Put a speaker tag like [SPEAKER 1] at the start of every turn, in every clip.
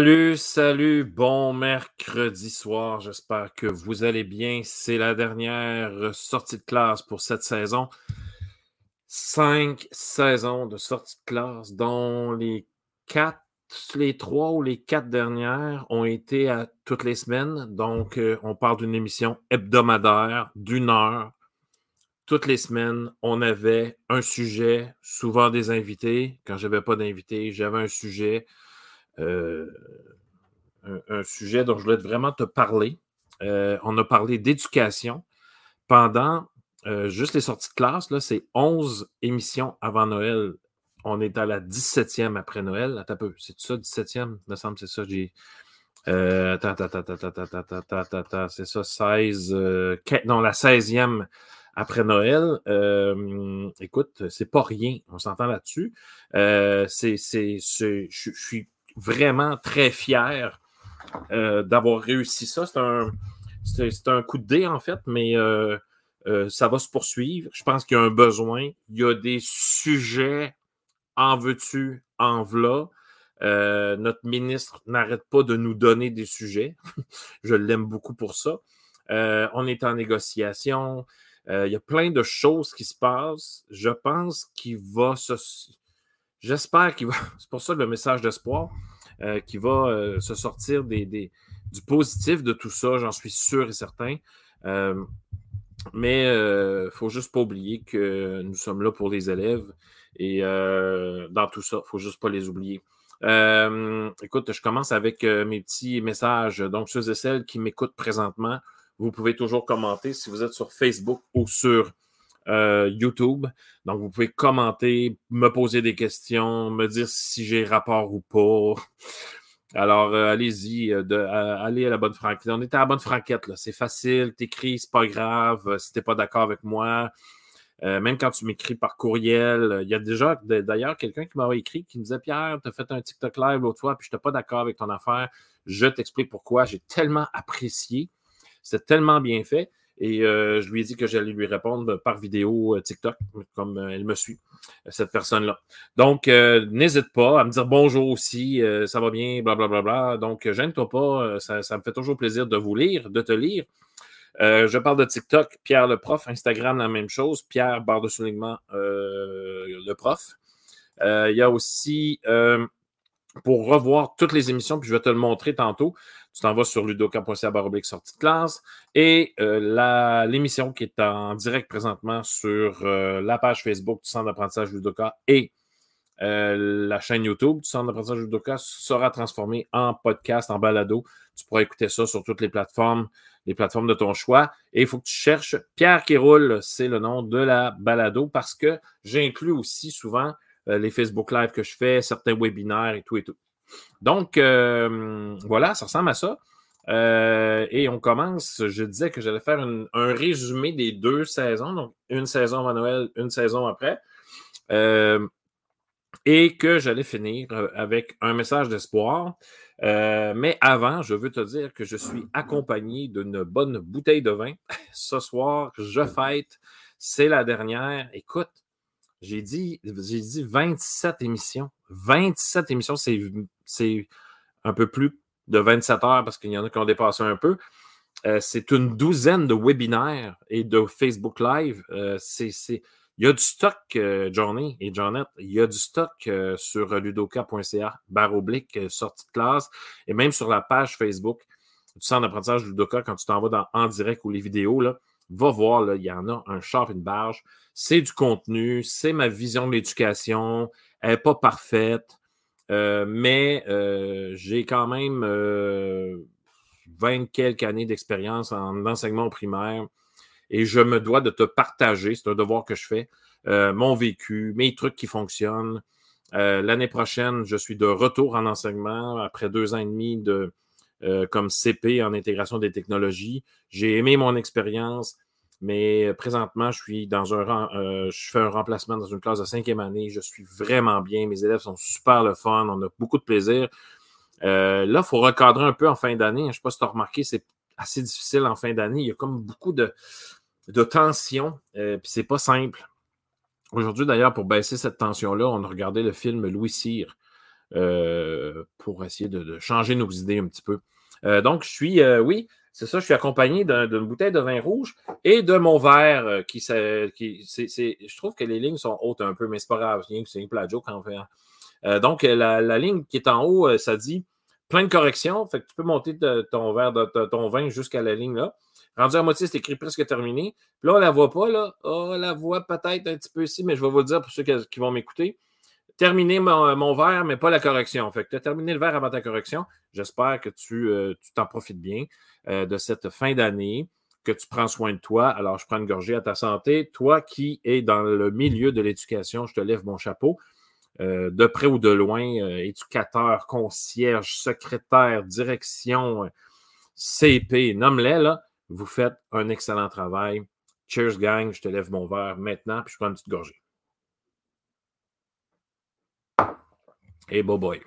[SPEAKER 1] Salut, salut, bon mercredi soir. J'espère que vous allez bien. C'est la dernière sortie de classe pour cette saison. Cinq saisons de sortie de classe, dont les quatre, les trois ou les quatre dernières ont été toutes les semaines. Donc, euh, on parle d'une émission hebdomadaire d'une heure. Toutes les semaines, on avait un sujet, souvent des invités. Quand je n'avais pas d'invités, j'avais un sujet. Euh, un, sujet dont je voulais vraiment te parler. Euh, on a parlé d'éducation pendant euh, juste les sorties de classe. C'est 11 émissions avant Noël. On est à la 17e après Noël. Attends peu, c'est ça, 17e? Il me semble c'est ça. J'ai. c'est ça, 16. non, la 16e après Noël. écoute, c'est pas rien. On s'entend là-dessus. c'est, je suis vraiment très fier euh, d'avoir réussi ça. C'est un, c'est, un coup de dé, en fait, mais euh, euh, ça va se poursuivre. Je pense qu'il y a un besoin. Il y a des sujets en veux-tu, en v'là. notre ministre n'arrête pas de nous donner des sujets. Je l'aime beaucoup pour ça. on est en négociation. il y a plein de choses qui se passent. Je pense qu'il va se, J'espère qu'il va. C'est pour ça le message d'espoir euh, qui va euh, se sortir du positif de tout ça, j'en suis sûr et certain. Euh, mais il ne faut juste pas oublier que nous sommes là pour les élèves et dans tout ça, il ne faut juste pas les oublier. écoute, je commence avec mes petits messages. Donc, ceux et celles qui m'écoutent présentement, vous pouvez toujours commenter si vous êtes sur Facebook ou sur euh, YouTube. Donc, vous pouvez commenter, me poser des questions, me dire si j'ai rapport ou pas. Alors, euh, allez-y, euh, allez à la bonne franquette. On est à la bonne franquette, là. C'est facile, t'écris, c'est pas grave. Si t'es pas d'accord avec moi, même quand tu m'écris par courriel, il y a déjà d'ailleurs quelqu'un qui m'a écrit qui me disait Pierre, tu as fait un TikTok live l'autre fois, puis je n'étais pas d'accord avec ton affaire. Je t'explique pourquoi. J'ai tellement apprécié. C'est tellement bien fait. Et euh, je lui ai dit que j'allais lui répondre par vidéo euh, TikTok, comme euh, elle me suit, cette personne-là. Donc, n'hésite pas à me dire bonjour aussi, ça va bien, blablabla. Bla, bla, bla. Donc, gêne-toi pas, ça, me fait toujours plaisir de vous lire, de te lire. je parle de TikTok, Pierre le prof, Instagram, la même chose, Pierre, barre de soulignement, le prof. Il y a aussi, pour revoir toutes les émissions, puis je vais te le montrer tantôt, tu t'en vas sur ludoka.ca baroblique sortie de classe. Et euh, l'émission qui est en direct présentement sur euh, la page Facebook du Centre d'apprentissage Ludoka et euh, la chaîne YouTube du Centre d'apprentissage Ludoka sera transformée en podcast, en balado. Tu pourras écouter ça sur toutes les plateformes, les plateformes de ton choix. Et il faut que tu cherches Pierre qui roule, c'est le nom de la balado, parce que j'inclus aussi souvent les Facebook Live que je fais, certains webinaires et tout et tout. Donc, euh, voilà, ça ressemble à ça. Euh, et on commence, je disais que j'allais faire un résumé des deux saisons, donc une saison avant Noël, une saison après. Euh, et que j'allais finir avec un message d'espoir. mais avant, je veux te dire que je suis accompagné d'une bonne bouteille de vin. Ce soir, je fête. C'est la dernière. Écoute, j'ai dit, j'ai dit 27 émissions. 27 émissions, c'est un peu plus de 27 heures parce qu'il y en a qui ont dépassé un peu. Euh, c'est une douzaine de webinaires et de Facebook Live. Euh, il y a du stock, euh, Johnny et Johnette, il y a du stock sur ludoka.ca, barre oblique, sortie de classe, et même sur la page Facebook du centre d'apprentissage Ludoka, quand tu t'en vas en direct ou les vidéos, là, va voir, là, il y en a un char, une barge. C'est du contenu, c'est ma vision de l'éducation. Elle n'est pas parfaite, euh, mais euh, j'ai quand même euh, 20 quelques années d'expérience en enseignement primaire et je me dois de te partager, c'est un devoir que je fais, euh, mon vécu, mes trucs qui fonctionnent. L'année prochaine, je suis de retour en enseignement après deux ans et demi de, comme CP en intégration des technologies. J'ai aimé mon expérience, mais présentement, je suis dans un euh, je fais un remplacement dans une classe de cinquième année. Je suis vraiment bien. Mes élèves sont super le fun. On a beaucoup de plaisir. Euh, là, il faut recadrer un peu en fin d'année. Je ne sais pas si tu as remarqué, c'est assez difficile en fin d'année. Il y a comme beaucoup de, de tension, euh, puis c'est pas simple. Aujourd'hui, d'ailleurs, pour baisser cette tension-là, on a regardé le film Louis Cyr pour essayer de, changer nos idées un petit peu. donc, je suis, oui, c'est ça, je suis accompagné d'une bouteille de vin rouge et de mon verre qui, qui je trouve que les lignes sont hautes un peu, mais c'est pas grave, c'est une plagiat quand on fait. donc, la, ligne qui est en haut, ça dit plein de corrections. Fait que tu peux monter ton verre, ton vin jusqu'à la ligne là. Rendu à moitié, c'est écrit presque terminé. Puis là, on ne la voit pas, là. Oh, on la voit peut-être un petit peu ici, mais je vais vous le dire pour ceux qui, vont m'écouter. Terminer mon, verre, mais pas la correction. Fait que tu as terminé le verre avant ta correction. J'espère que tu euh, t'en profites bien euh, de cette fin d'année, que tu prends soin de toi. Alors, je prends une gorgée à ta santé. Toi qui es dans le milieu de l'éducation, je te lève mon chapeau. Euh, de près ou de loin, éducateur, concierge, secrétaire, direction, CP, nomme-les, là vous faites un excellent travail. Cheers, gang. Je te lève mon verre maintenant, puis je prends une petite gorgée. Et boy.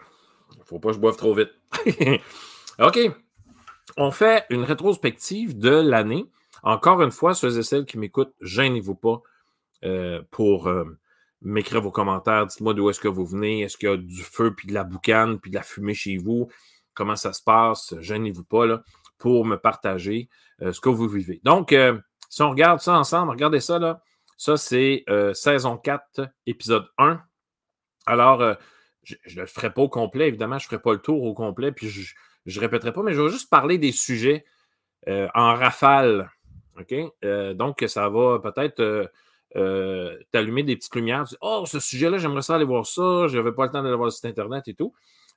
[SPEAKER 1] Ne faut pas que je boive trop vite. OK. On fait une rétrospective de l'année. Encore une fois, ceux et celles qui m'écoutent, gênez-vous pas euh, pour euh, m'écrire vos commentaires. Dites-moi d'où est-ce que vous venez. Est-ce qu'il y a du feu, puis de la boucane, puis de la fumée chez vous? Comment ça se passe? Gênez-vous pas. Là pour me partager euh, ce que vous vivez. Donc, si on regarde ça ensemble, regardez ça là. Ça, c'est saison 4, épisode 1. Alors, je ne le ferai pas au complet, évidemment, je ne ferai pas le tour au complet, puis je ne répéterai pas, mais je vais juste parler des sujets en rafale. OK? donc, ça va peut-être t'allumer des petites lumières. oh, ce sujet-là, j'aimerais ça aller voir ça, je n'avais pas le temps d'aller voir le site Internet et tout.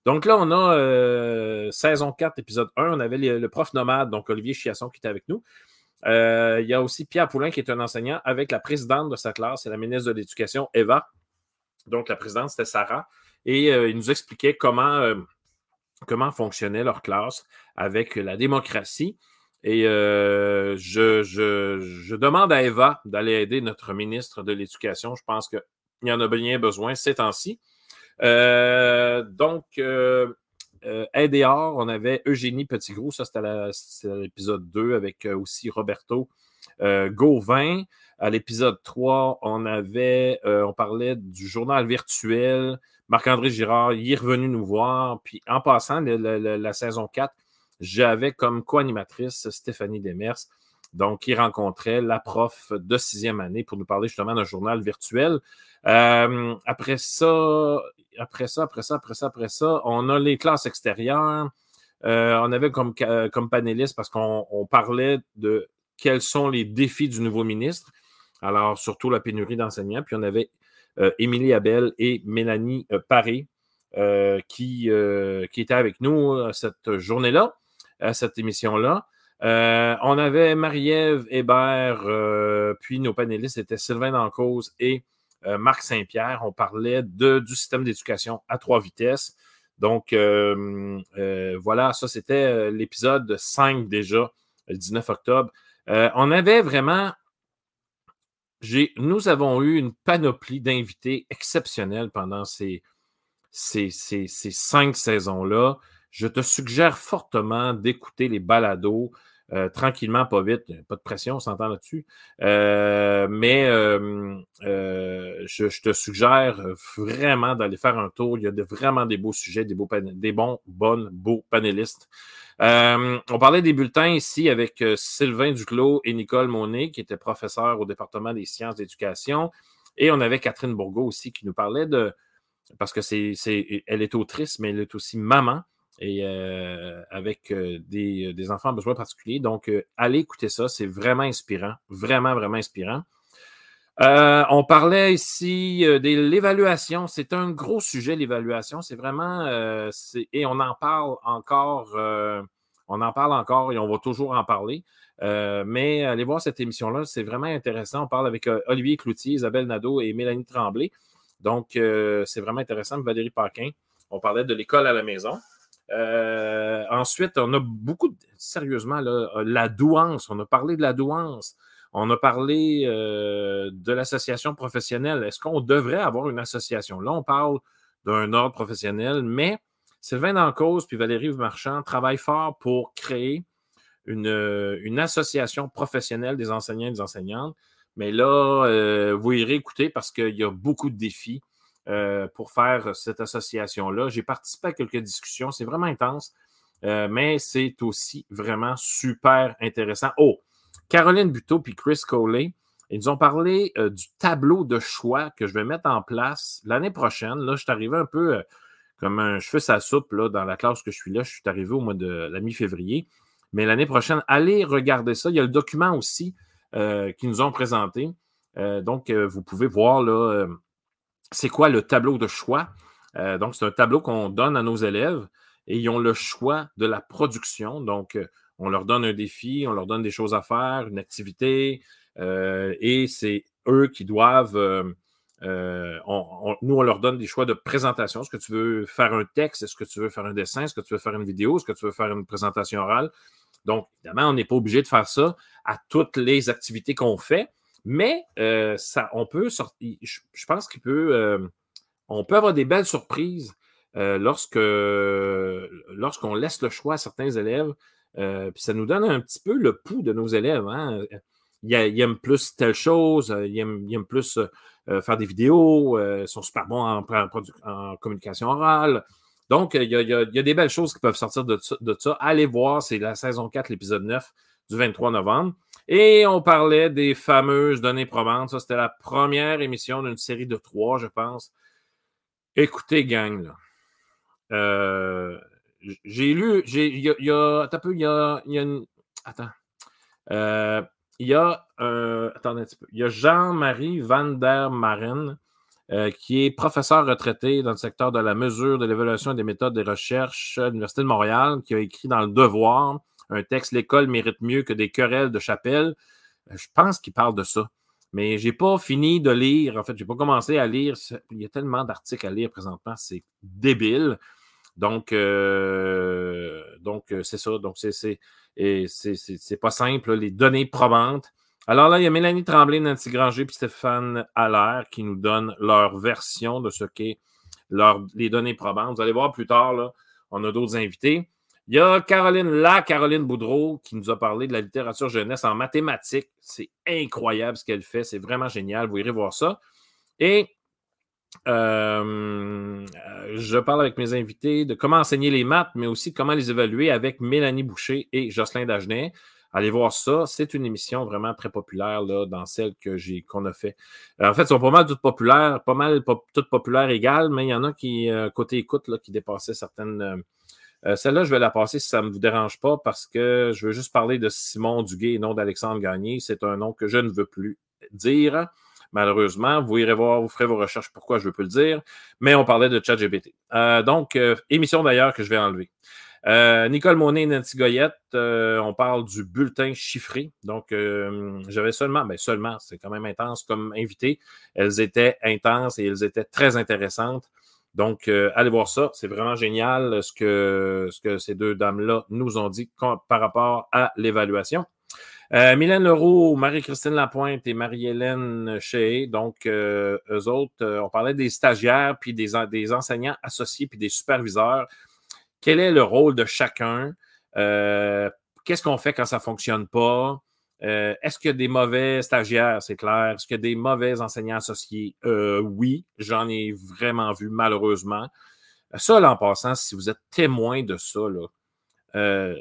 [SPEAKER 1] Donc là, on a euh, saison 4, épisode 1. On avait le, prof nomade, donc Olivier Chiasson, qui était avec nous. Euh, il y a aussi Pierre Poulain, qui est un enseignant, avec la présidente de sa classe, c'est la ministre de l'Éducation, Eva. Donc, la présidente, c'était Sarah. Et euh, il nous expliquait comment, comment fonctionnait leur classe avec la démocratie. Et je, je, demande à Eva d'aller aider notre ministre de l'Éducation. Je pense qu'il y en a bien besoin ces temps-ci. Euh, donc, euh, euh on avait Eugénie Petitgros, ça c'était l'épisode 2 avec euh, aussi Roberto Gauvin. À l'épisode 3, on avait, on parlait du journal virtuel. Marc-André Girard, il est revenu nous voir. Puis en passant, la, saison 4, j'avais comme co-animatrice Stéphanie Demers. Donc, il rencontrait la prof de sixième année pour nous parler justement d'un journal virtuel. après ça, après ça, après ça, après ça, après ça, on a les classes extérieures. Euh, on avait comme, comme panéliste parce qu'on parlait de quels sont les défis du nouveau ministre. Alors, surtout la pénurie d'enseignants. Puis on avait euh, Émilie Abel et Mélanie euh, Paré qui, qui étaient avec nous cette journée-là, à cette émission-là. on avait Marie-Ève Hébert, puis nos panélistes étaient Sylvain Dancause et euh, Marc Saint-Pierre. On parlait du système d'éducation à trois vitesses. Donc, euh, euh, voilà, ça, c'était l'épisode 5 déjà, le 19 octobre. on avait vraiment nous avons eu une panoplie d'invités exceptionnels pendant ces, cinq saisons-là. Je te suggère fortement d'écouter les balados. Euh, tranquillement, pas vite, pas de pression, on s'entend là-dessus. Euh, mais euh, je, te suggère vraiment d'aller faire un tour. Il y a vraiment des beaux sujets, des, beaux des bons, bonnes, beaux panélistes. on parlait des bulletins ici avec Sylvain Duclos et Nicole Monet, qui étaient professeurs au département des sciences d'éducation. Et on avait Catherine Bourgault aussi qui nous parlait de, parce que c'est, elle est autrice, mais elle est aussi maman et euh, avec euh, des, des, enfants à besoins particuliers. Donc, euh, allez écouter ça, c'est vraiment inspirant, vraiment, vraiment inspirant. on parlait ici de l'évaluation. C'est un gros sujet, l'évaluation. C'est vraiment, et on en parle encore, on en parle encore et on va toujours en parler. mais allez voir cette émission-là, c'est vraiment intéressant. On parle avec Olivier Cloutier, Isabelle Nadeau et Mélanie Tremblay. Donc, c'est vraiment intéressant. Valérie Paquin, on parlait de l'école à la maison. Euh, ensuite, on a beaucoup, sérieusement, euh, la douance. On a parlé de la douance. On a parlé euh, de l'association professionnelle. Est-ce qu'on devrait avoir une association? Là, on parle d'un ordre professionnel, mais Sylvain Dancause puis Valérie Marchand travaillent fort pour créer une, une, association professionnelle des enseignants et des enseignantes. Mais là, vous irez écouter parce qu'il y a beaucoup de défis pour faire cette association-là. J'ai participé à quelques discussions. C'est vraiment intense, mais c'est aussi vraiment super intéressant. Oh, Caroline Buteau puis Chris Coley, ils nous ont parlé du tableau de choix que je vais mettre en place l'année prochaine. Là, je suis arrivé un peu comme un cheveu sa soupe là, dans la classe que je suis là. Je suis arrivé au mois de la mi-février. Mais l'année prochaine, allez regarder ça. Il y a le document aussi euh, qu'ils nous ont présenté. Euh, donc, euh, vous pouvez voir là, c'est quoi le tableau de choix? donc, c'est un tableau qu'on donne à nos élèves et ils ont le choix de la production. Donc, on leur donne un défi, on leur donne des choses à faire, une activité, et c'est eux qui doivent euh, nous, on leur donne des choix de présentation. Est-ce que tu veux faire un texte? Est-ce que tu veux faire un dessin? Est-ce que tu veux faire une vidéo? Est-ce que tu veux faire une présentation orale? Donc, évidemment, on n'est pas obligé de faire ça à toutes les activités qu'on fait, mais euh, ça, on peut sortir. Je, pense qu'il peut. Euh, on peut avoir des belles surprises lorsque lorsqu'on laisse le choix à certains élèves. puis ça nous donne un petit peu le pouls de nos élèves. Hein? Ils, aiment plus telle chose, ils aiment plus euh, faire des vidéos, euh, ils sont super bons en, communication orale. Donc, il y, a, des belles choses qui peuvent sortir de, ça. Allez voir, c'est la saison 4, l'épisode 9 du 23 novembre. Et on parlait des fameuses données probantes. Ça, c'était la première émission d'une série de trois, je pense. Écoutez, gang. Euh, j'ai lu, il y a, y a, il y a, y a une, attends, il y a, euh, attendez un petit peu, il y a Jean-Marie Van der Maren, euh, qui est professeur retraité dans le secteur de la mesure, de l'évaluation et des méthodes de recherche à l'Université de Montréal, qui a écrit dans Le Devoir un texte L'école mérite mieux que des querelles de chapelle. Euh, je pense qu'il parle de ça. Mais je n'ai pas fini de lire. En fait, je n'ai pas commencé à lire. Il y a tellement d'articles à lire présentement, c'est débile. Donc, donc c'est ça. Donc, c'est c'est pas simple, les données probantes. Alors là, il y a Mélanie Tremblay, Nancy Granger et Stéphane Allaire qui nous donnent leur version de ce qu'est les données probantes. Vous allez voir plus tard, là, on a d'autres invités. Il y a Caroline, la Caroline Boudreau, qui nous a parlé de la littérature jeunesse en mathématiques. C'est incroyable ce qu'elle fait. C'est vraiment génial. Vous irez voir ça. Et euh, je parle avec mes invités de comment enseigner les maths, mais aussi comment les évaluer avec Mélanie Boucher et Jocelyn Dagenet. Allez voir ça. C'est une émission vraiment très populaire là, dans celle que j'ai qu'on a fait. Euh, en fait, elles sont pas mal toutes populaires, pas mal toutes populaires égales, mais il y en a qui, euh, côté écoute, qui dépassaient certaines. Celle-là, je vais la passer si ça ne vous dérange pas parce que je veux juste parler de Simon Duguay et non d'Alexandre Gagné. C'est un nom que je ne veux plus dire malheureusement. Vous irez voir, vous ferez vos recherches pourquoi je ne veux plus le dire. Mais on parlait de ChatGPT. Euh, donc, euh, émission d'ailleurs que je vais enlever. Euh, Nicole Monet et Nancy Goyette, on parle du bulletin chiffré. Donc, j'avais seulement, mais ben, seulement, c'est quand même intense comme invité. Elles étaient intenses et elles étaient très intéressantes. Donc, allez voir ça. C'est vraiment génial ce que, ce que ces deux dames-là nous ont dit par rapport à l'évaluation. Euh, Mylène Leroux, Marie-Christine Lapointe et Marie-Hélène Shea, donc euh, eux autres, euh, on parlait des stagiaires, puis des, des, enseignants associés, puis des superviseurs. Quel est le rôle de chacun? Qu'est-ce qu'on fait quand ça ne fonctionne pas? Est-ce qu'il y a des mauvais stagiaires? C'est clair? Est-ce qu'il y a des mauvais enseignants associés? oui, j'en ai vraiment vu, malheureusement. Ça, là, en passant, si vous êtes témoin de ça, là,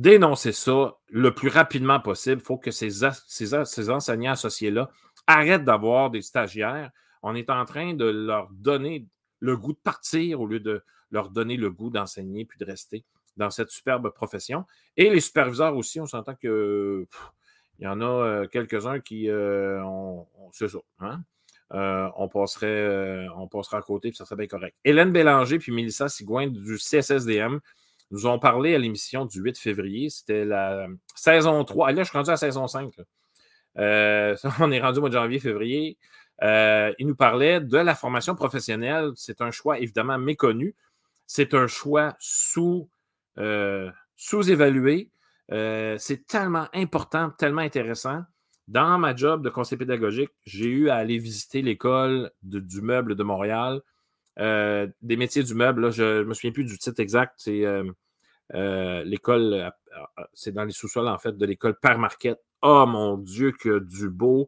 [SPEAKER 1] dénoncer ça le plus rapidement possible. Il faut que ces, enseignants associés-là arrêtent d'avoir des stagiaires. On est en train de leur donner le goût de partir au lieu de leur donner le goût d'enseigner puis de rester dans cette superbe profession. Et les superviseurs aussi, on s'entend que il y en a euh, quelques-uns qui euh, c'est ça, hein? euh, on, passerait, on passerait à côté, puis ça serait bien correct. Hélène Bélanger puis Mélissa Sigouin du CSSDM nous ont parlé à l'émission du 8 février. C'était la saison 3. là, je suis rendu à la saison 5. Euh, on est rendu au mois de janvier, février. Euh, il nous parlait de la formation professionnelle. C'est un choix évidemment méconnu. C'est un choix sous, euh, sous-évalué. c'est tellement important, tellement intéressant. Dans ma job de conseiller pédagogique, j'ai eu à aller visiter l'école du meuble de Montréal. Euh, des métiers du meuble, je ne me souviens plus du titre exact. C'est euh, euh, l'école, c'est dans les sous-sols en fait de l'école Père Marquette. Oh mon Dieu, que du beau,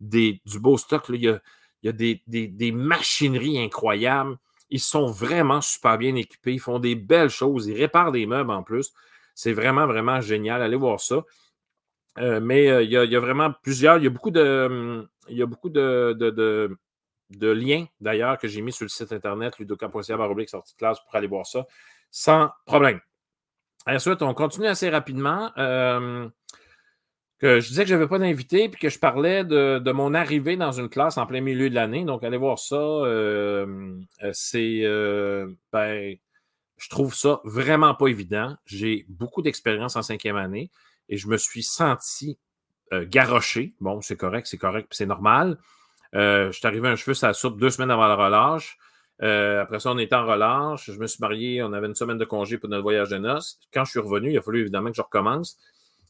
[SPEAKER 1] des, du beau stock. Il, y a, des, machineries incroyables. Ils sont vraiment super bien équipés. Ils font des belles choses. Ils réparent des meubles en plus. C'est vraiment, vraiment génial. Allez voir ça. Euh, mais euh, il, y a, vraiment plusieurs. Il y a beaucoup de, hum, il y a beaucoup de, liens, d'ailleurs, que j'ai mis sur le site internet ludoka.ca sortie de classe pour aller voir ça sans problème. Ensuite, on continue assez rapidement. Euh, que je disais que je n'avais pas d'invité, puis que je parlais de, mon arrivée dans une classe en plein milieu de l'année. Donc, allez voir ça. Euh, euh, c'est. ben, je trouve ça vraiment pas évident. J'ai beaucoup d'expérience en cinquième année et je me suis senti garoché. Bon, c'est correct, c'est correct, puis c'est normal. je suis arrivé un cheveu ça soupe deux semaines avant le relâche. Euh, après ça, on était en relâche. Je me suis marié. On avait une semaine de congé pour notre voyage de noces. Quand je suis revenu, il a fallu évidemment que je recommence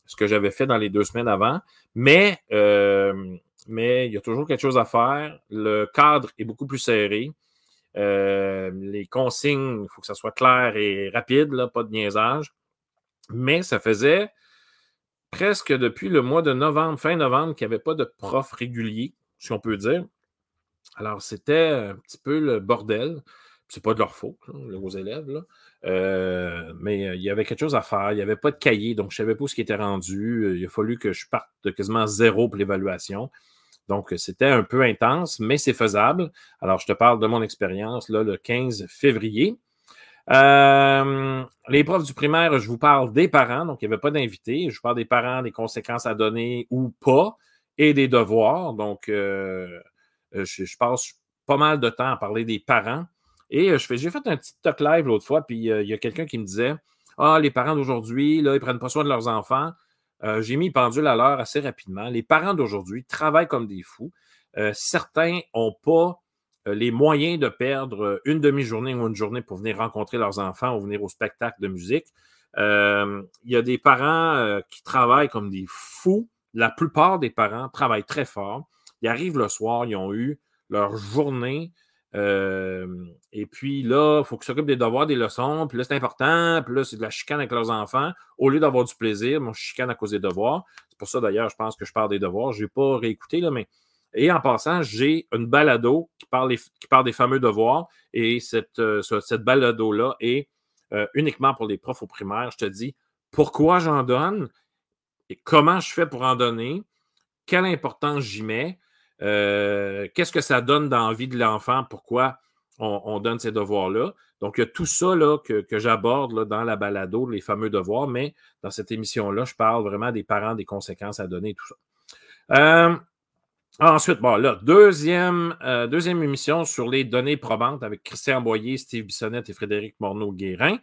[SPEAKER 1] ce que j'avais fait dans les deux semaines avant. Mais, euh, mais il y a toujours quelque chose à faire. Le cadre est beaucoup plus serré. Euh, les consignes, il faut que ça soit clair et rapide, là, pas de niaisage. Mais ça faisait presque depuis le mois de novembre, fin novembre, qu'il n'y avait pas de prof régulier, si on peut dire. Alors, c'était un petit peu le bordel. C'est pas de leur faute, aux élèves. Euh, mais euh, il y avait quelque chose à faire. Il n'y avait pas de cahier, donc je ne savais pas où ce qui était rendu. Euh, il a fallu que je parte de quasiment zéro pour l'évaluation. Donc, c'était un peu intense, mais c'est faisable. Alors, je te parle de mon expérience le 15 février. les profs du primaire, je vous parle des parents, donc il n'y avait pas d'invités. Je vous parle des parents, des conséquences à donner ou pas, et des devoirs. Donc, euh, je, passe pas mal de temps à parler des parents. Et euh, j'ai fait un petit talk live l'autre fois, puis euh, il y a quelqu'un qui me disait Ah, les parents d'aujourd'hui, là, ils prennent pas soin de leurs enfants. j'ai mis pendule à l'heure assez rapidement. Les parents d'aujourd'hui travaillent comme des fous. certains n'ont pas les moyens de perdre une demi-journée ou une journée pour venir rencontrer leurs enfants ou venir au spectacle de musique. il y a des parents qui travaillent comme des fous. La plupart des parents travaillent très fort. Ils arrivent le soir, ils ont eu leur journée. Et puis là, il faut qu'ils s'occupent des devoirs, des leçons. Puis là, c'est important. Puis là, c'est de la chicane avec leurs enfants. Au lieu d'avoir du plaisir, je chicane à cause des devoirs. C'est pour ça, d'ailleurs, je pense que je parle des devoirs. Je n'ai pas réécouté, là, mais. Et en passant, j'ai une balado qui parle, qui parle des fameux devoirs. Et cette, euh, cette balado-là est euh, uniquement pour les profs au primaire. Je te dis pourquoi j'en donne et comment je fais pour en donner, quelle importance j'y mets. Euh, qu'est-ce que ça donne dans la de l'enfant? Pourquoi on, donne ces devoirs-là? Donc, il y a tout ça là, que, j'aborde dans la balado, les fameux devoirs, mais dans cette émission-là, je parle vraiment des parents, des conséquences à donner, tout ça. Euh, ensuite, bon, là, deuxième, euh, deuxième émission sur les données probantes avec Christian Boyer, Steve Bissonnette et Frédéric Morneau-Guérin.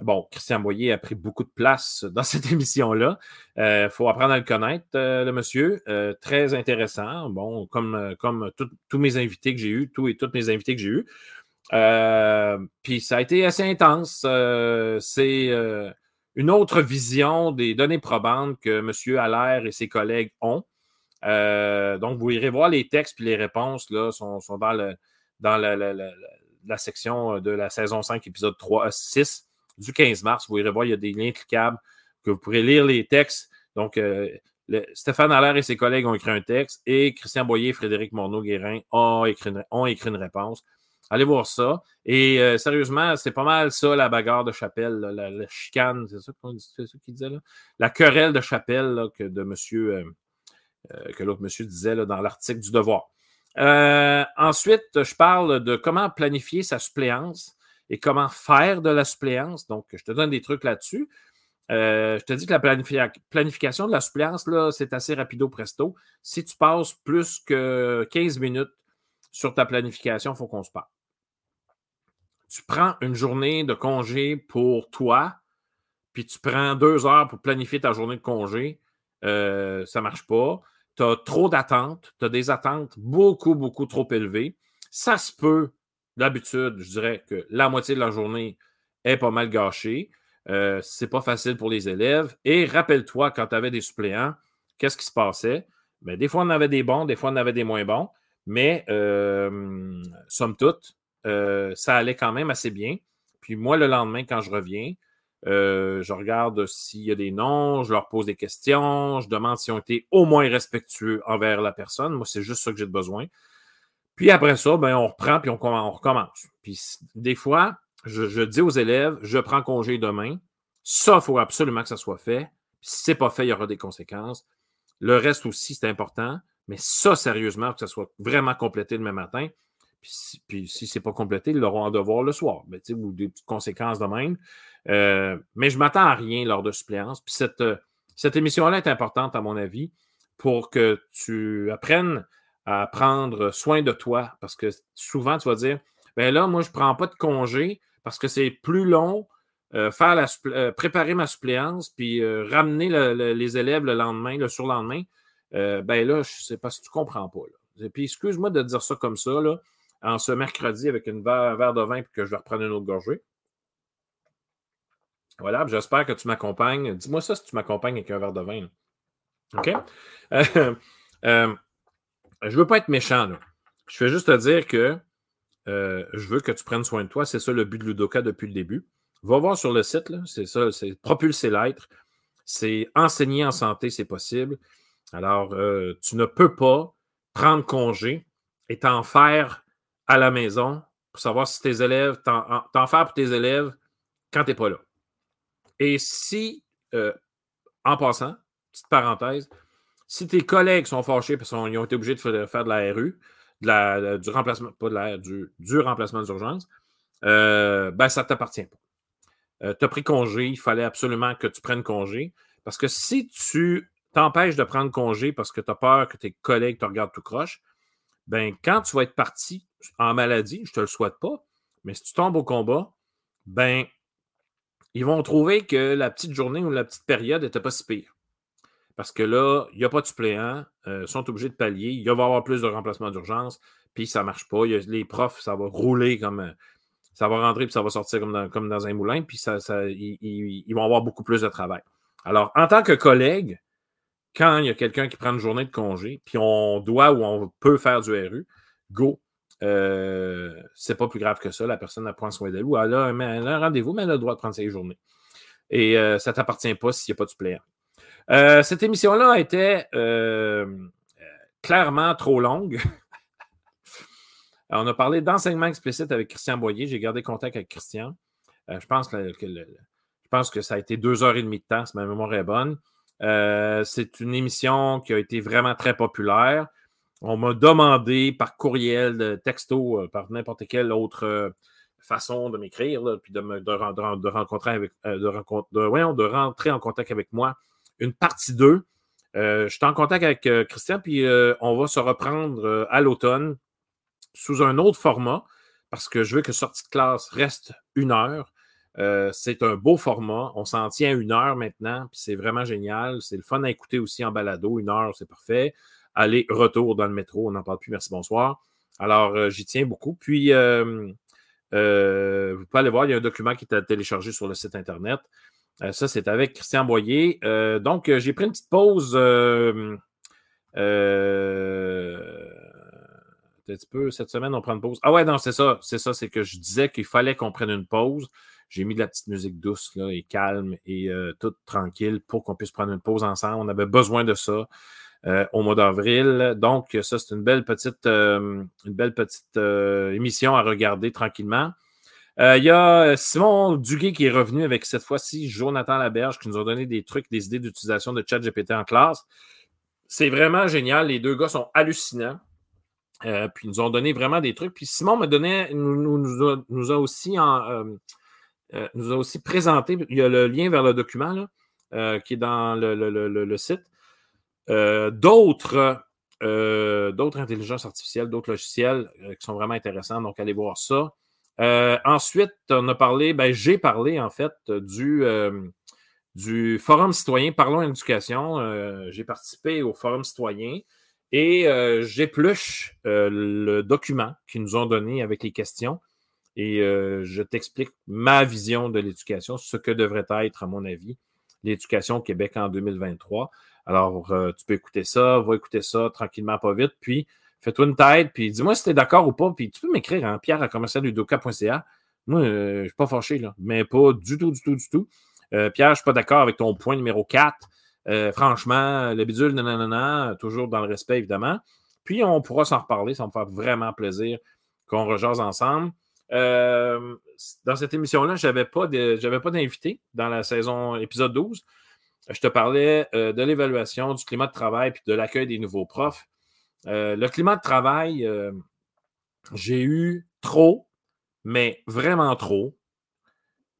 [SPEAKER 1] Bon, Christian Boyer a pris beaucoup de place dans cette émission-là. Il euh, faut apprendre à le connaître, euh, le monsieur. Euh, très intéressant. Bon, comme, comme tous mes invités que j'ai eus, tous et toutes mes invités que j'ai eus. Puis ça a été assez intense. C'est une autre vision des données probantes que M. Allaire et ses collègues ont. donc, vous irez voir les textes puis les réponses là, sont, dans, le, dans la, la, section de la saison 5, épisode 3, 6 du 15 mars. Vous irez voir, il y a des liens cliquables que vous pourrez lire les textes. Donc, euh, Stéphane Allaire et ses collègues ont écrit un texte et Christian Boyer et Frédéric Morneau-Guérin ont écrit, une, réponse. Allez voir ça. Et euh, sérieusement, c'est pas mal ça, la bagarre de chapelle, la, chicane, c'est ça qu'il disait là? La querelle de chapelle que de monsieur, euh, que l'autre monsieur disait dans l'article du Devoir. ensuite, je parle de comment planifier sa suppléance et comment faire de la suppléance. Donc, je te donne des trucs là-dessus. Euh, je te dis que la planification de la suppléance, là, c'est assez rapido presto. Si tu passes plus que 15 minutes sur ta planification, il faut qu'on se parle. Tu prends une journée de congé pour toi, puis tu prends deux heures pour planifier ta journée de congé, euh, ça ne marche pas. Tu as trop d'attentes, tu as des attentes beaucoup, beaucoup trop élevées. Ça se peut D'habitude, je dirais que la moitié de la journée est pas mal gâchée. Euh, c'est pas facile pour les élèves. Et rappelle-toi, quand tu avais des suppléants, qu'est-ce qui se passait? Ben, des fois, on avait des bons, des fois, on avait des moins bons. Mais euh, somme toute, euh, ça allait quand même assez bien. Puis moi, le lendemain, quand je reviens, euh, je regarde s'il y a des noms, je leur pose des questions, je demande s'ils ont été au moins respectueux envers la personne. Moi, c'est juste ça que j'ai besoin. Puis après ça, ben, on reprend, puis on, recommence. Puis des fois, je, dis aux élèves, je prends congé demain. Ça, il faut absolument que ça soit fait. si ce n'est pas fait, il y aura des conséquences. Le reste aussi, c'est important. Mais ça, sérieusement, que ça soit vraiment complété demain matin. Puis, si ce n'est pas complété, ils l'auront à devoir le soir. Ben, ou des petites conséquences de même. Euh, mais je ne m'attends à rien lors de suppléance. Puis cette, euh, cette émission-là est importante, à mon avis, pour que tu apprennes à prendre soin de toi. Parce que souvent, tu vas dire, ben là, moi, je ne prends pas de congé parce que c'est plus long euh, faire la, préparer ma suppléance puis ramener les élèves le lendemain, le surlendemain. ben là, c'est parce que tu ne comprends pas. Et puis, excuse-moi de dire ça comme ça, là, en ce mercredi avec une verre, un verre de vin puis que je vais reprendre une autre gorgée. Voilà, j'espère que tu m'accompagnes. Dis-moi ça si tu m'accompagnes avec un verre de vin. OK? Euh, euh, je veux pas être méchant. Là. Je vais juste te dire que euh, je veux que tu prennes soin de toi. C'est ça le but de Ludoka depuis le début. Va voir sur le site, c'est ça, c'est propulser l'être. C'est enseigner en santé, c'est possible. Alors, tu ne peux pas prendre congé et t'en faire à la maison pour savoir si tes élèves, t'en faire pour tes élèves quand tu n'es pas là. Et si, euh, en passant, petite parenthèse, si tes collègues sont fâchés parce qu'ils ont été obligés de faire de la RU, du remplacement, pas de la, du, du remplacement d'urgence, euh, ben ça ne t'appartient pas. Euh, tu as pris congé, il fallait absolument que tu prennes congé. Parce que si tu t'empêches de prendre congé parce que tu as peur que tes collègues te regardent tout croche, ben quand tu vas être parti en maladie, je ne te le souhaite pas, mais si tu tombes au combat, ben ils vont trouver que la petite journée ou la petite période n'était pas si pire. Parce que là, il n'y a pas de suppléant, euh, ils sont obligés de pallier, il va y avoir plus de remplacement d'urgence, puis ça ne marche pas. les profs, ça va rouler comme. Euh, ça va rentrer puis ça va sortir comme dans, un moulin, puis ça, ils, vont avoir beaucoup plus de travail. Alors, en tant que collègue, quand il y a quelqu'un qui prend une journée de congé, puis on doit ou on peut faire du RU, go, euh, c'est pas plus grave que ça. La personne n'a point soin d'elle ou elle a, un, rendez-vous, mais elle a le droit de prendre ses journées. Et euh, ça ne t'appartient pas s'il n'y a pas de suppléant. Euh, cette émission-là était clairement trop longue. on a parlé d'enseignement explicite avec Christian Boyer. J'ai gardé contact avec Christian. je, pense que je pense que ça a été deux heures et demie de temps, si ma mémoire est bonne. c'est une émission qui a été vraiment très populaire. On m'a demandé par courriel, texto, euh, par n'importe quelle autre euh, façon de m'écrire, puis de, me, de, rencontrer avec, euh, de, de rentrer en contact avec moi. Une partie 2. je suis en contact avec Christian, puis on va se reprendre à l'automne sous un autre format, parce que je veux que sortie de classe reste une heure. c'est un beau format. On s'en tient une heure maintenant, puis c'est vraiment génial. C'est le fun à écouter aussi en balado. Une heure, c'est parfait aller-retour dans le métro. On n'en parle plus, merci, bonsoir. Alors, euh, j'y tiens beaucoup. Puis, euh, euh, vous pouvez aller voir, il y a un document qui est téléchargé sur le site Internet. Ça, c'est avec Christian Boyer. donc, j'ai pris une petite pause. un petit peu, cette semaine, on prend une pause. Ah ouais, non, c'est ça. C'est ça, c'est que je disais qu'il fallait qu'on prenne une pause. J'ai mis de la petite musique douce là, et calme et toute tranquille pour qu'on puisse prendre une pause ensemble. On avait besoin de ça. Euh, au mois d'avril. Donc, ça, c'est une belle petite, euh, une belle petite euh, émission à regarder tranquillement. Il y a Simon Duguay qui est revenu avec cette fois-ci Jonathan Laberge qui nous a donné des trucs, des idées d'utilisation de ChatGPT en classe. C'est vraiment génial. Les deux gars sont hallucinants. puis ils nous ont donné vraiment des trucs. Puis Simon m'a donné, nous, a, aussi nous a aussi présenté, il y a le lien vers le document qui est dans le site. Euh, d'autres, euh, d'autres intelligences artificielles, d'autres logiciels euh, qui sont vraiment intéressants. Donc, allez voir ça. Ensuite, on a parlé, ben, j'ai parlé en fait du, du Forum citoyen Parlons éducation. j'ai participé au Forum citoyen et j'épluche le document qu'ils nous ont donné avec les questions et je t'explique ma vision de l'éducation, ce que devrait être, à mon avis, l'éducation au Québec en 2023. Alors, euh, tu peux écouter ça, va écouter ça tranquillement, pas vite, puis fais-toi une tête, puis dis-moi si tu es d'accord ou pas, puis tu peux m'écrire, hein, pierre à commercialudoka.ca. Moi, euh, je ne suis pas fâché, là, mais pas du tout, du tout, du tout. Euh, Pierre, je ne suis pas d'accord avec ton point numéro 4. franchement, le bidule, non, toujours dans le respect, évidemment. Puis on pourra s'en reparler, ça me fait vraiment plaisir qu'on rejase ensemble. Euh, dans cette émission-là, je n'avais pas d'invité dans la saison épisode 12. Je te parlais euh, de l'évaluation, du climat de travail puis de l'accueil des nouveaux profs. Euh, le climat de travail, j'ai eu trop, mais vraiment trop,